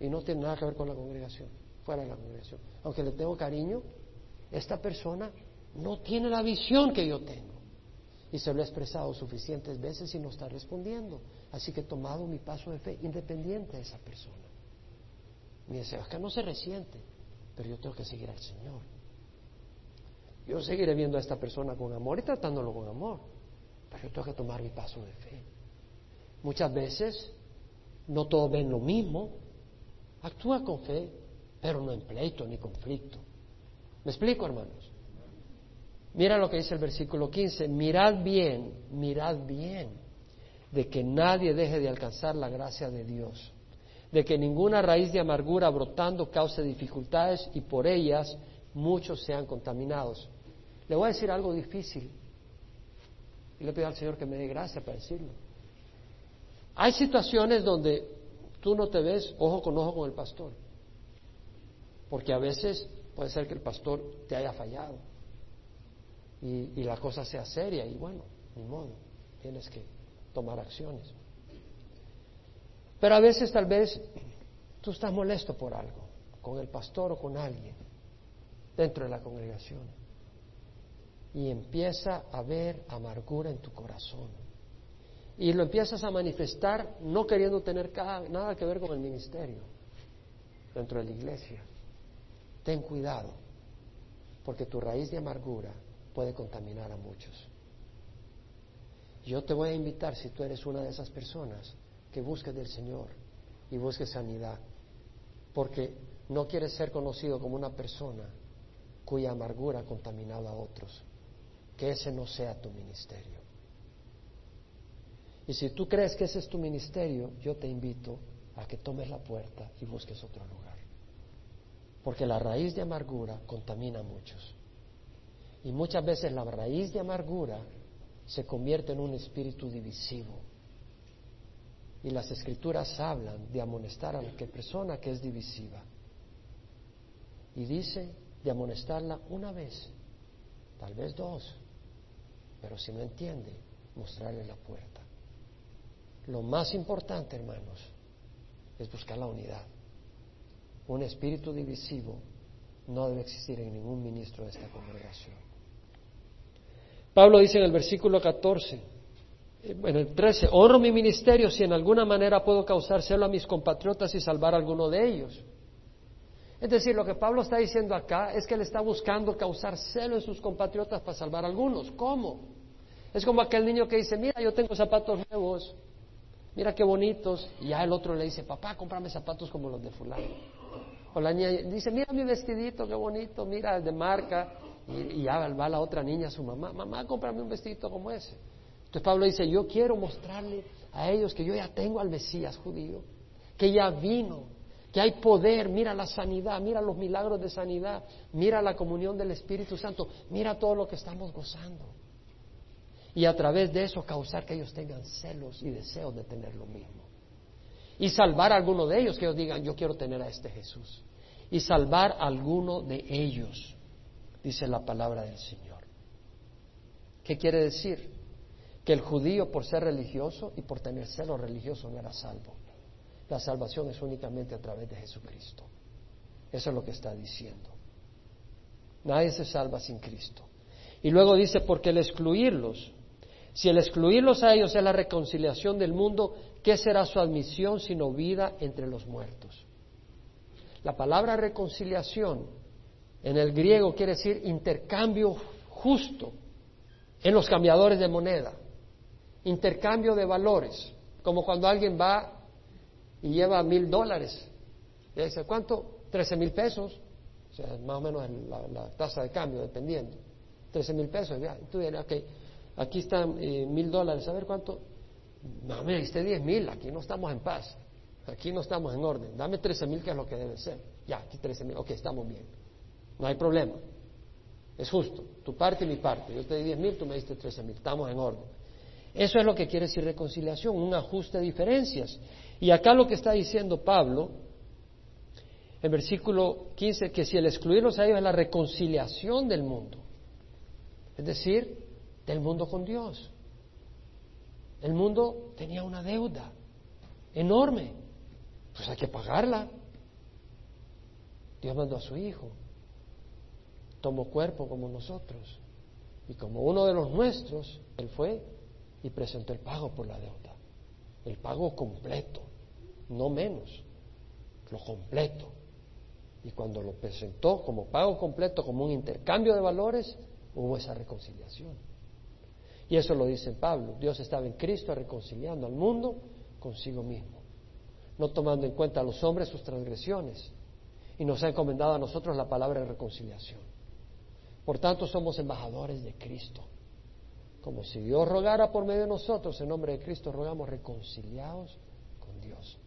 y no tiene nada que ver con la congregación, fuera de la congregación. Aunque le tengo cariño, esta persona no tiene la visión que yo tengo. Y se lo he expresado suficientes veces y no está respondiendo. Así que he tomado mi paso de fe independiente de esa persona. Mi deseo es que no se resiente, pero yo tengo que seguir al Señor. Yo seguiré viendo a esta persona con amor y tratándolo con amor, pero yo tengo que tomar mi paso de fe. Muchas veces no todos ven lo mismo. Actúa con fe, pero no en pleito ni conflicto. ¿Me explico, hermanos? Mira lo que dice el versículo 15, mirad bien, mirad bien, de que nadie deje de alcanzar la gracia de Dios, de que ninguna raíz de amargura brotando cause dificultades y por ellas muchos sean contaminados. Le voy a decir algo difícil y le pido al Señor que me dé gracia para decirlo. Hay situaciones donde tú no te ves ojo con ojo con el pastor. Porque a veces puede ser que el pastor te haya fallado y, la cosa sea seria y bueno, ni modo, tienes que tomar acciones. Pero a veces tal vez tú estás molesto por algo, con el pastor o con alguien dentro de la congregación. Y empieza a haber amargura en tu corazón. Y lo empiezas a manifestar no queriendo tener nada que ver con el ministerio dentro de la iglesia. Ten cuidado, porque tu raíz de amargura puede contaminar a muchos. Yo te voy a invitar, si tú eres una de esas personas, que busques del Señor y busques sanidad, porque no quieres ser conocido como una persona cuya amargura ha contaminado a otros. Que ese no sea tu ministerio. Y si tú crees que ese es tu ministerio, yo te invito a que tomes la puerta y busques otro lugar. Porque la raíz de amargura contamina a muchos. Y muchas veces la raíz de amargura se convierte en un espíritu divisivo. Y las escrituras hablan de amonestar a la persona que es divisiva. Y dice de amonestarla una vez, tal vez dos, pero si no entiende, mostrarle la puerta. Lo más importante, hermanos, es buscar la unidad. Un espíritu divisivo no debe existir en ningún ministro de esta congregación. Pablo dice en el versículo 14, en el 13, honro mi ministerio si en alguna manera puedo causar celo a mis compatriotas y salvar a alguno de ellos. Es decir, lo que Pablo está diciendo acá es que él está buscando causar celo en sus compatriotas para salvar a algunos. ¿Cómo? Es como aquel niño que dice, mira, yo tengo zapatos nuevos, mira qué bonitos, y ya el otro le dice, papá, cómprame zapatos como los de fulano. O la niña dice, mira mi vestidito, qué bonito, mira de marca, y, ya va la otra niña a su mamá, mamá, cómprame un vestidito como ese. Entonces Pablo dice, yo quiero mostrarle a ellos que yo ya tengo al Mesías judío, que ya vino, que hay poder, mira la sanidad, mira los milagros de sanidad, mira la comunión del Espíritu Santo, mira todo lo que estamos gozando y a través de eso causar que ellos tengan celos y deseos de tener lo mismo. Y salvar a alguno de ellos, que ellos digan, yo quiero tener a este Jesús. Y salvar a alguno de ellos, dice la palabra del Señor. ¿Qué quiere decir? Que el judío, por ser religioso y por tener celo religioso, no era salvo. La salvación es únicamente a través de Jesucristo. Eso es lo que está diciendo. Nadie se salva sin Cristo. Y luego dice, porque el excluirlos si el excluirlos a ellos es la reconciliación del mundo, ¿qué será su admisión sino vida entre los muertos? La palabra reconciliación en el griego quiere decir intercambio justo en los cambiadores de moneda, intercambio de valores, como cuando alguien va y lleva mil dólares. Y dice, ¿cuánto? Trece mil pesos, o sea, más o menos la, tasa de cambio, dependiendo. Trece mil pesos, ya, tú dirás, ok, aquí están eh, mil dólares, a ver cuánto. No, me diste diez mil, aquí no estamos en paz, aquí no estamos en orden. Dame trece mil, que es lo que debe ser. Ya, aquí trece mil, ok, estamos bien. No hay problema. Es justo, tu parte y mi parte. Yo te di diez mil, tú me diste trece mil, estamos en orden. Eso es lo que quiere decir reconciliación, un ajuste de diferencias. Y acá lo que está diciendo Pablo, en versículo 15, que si el excluirlos a ellos es la reconciliación del mundo. Es decir, del mundo con Dios. El mundo tenía una deuda enorme, pues hay que pagarla. Dios mandó a su Hijo, tomó cuerpo como nosotros, y como uno de los nuestros, Él fue y presentó el pago por la deuda, el pago completo, no menos, lo completo. Y cuando lo presentó como pago completo, como un intercambio de valores, hubo esa reconciliación. Y eso lo dice Pablo. Dios estaba en Cristo reconciliando al mundo consigo mismo, no tomando en cuenta a los hombres sus transgresiones. Y nos ha encomendado a nosotros la palabra de reconciliación. Por tanto, somos embajadores de Cristo. Como si Dios rogara por medio de nosotros, en nombre de Cristo rogamos reconciliados con Dios.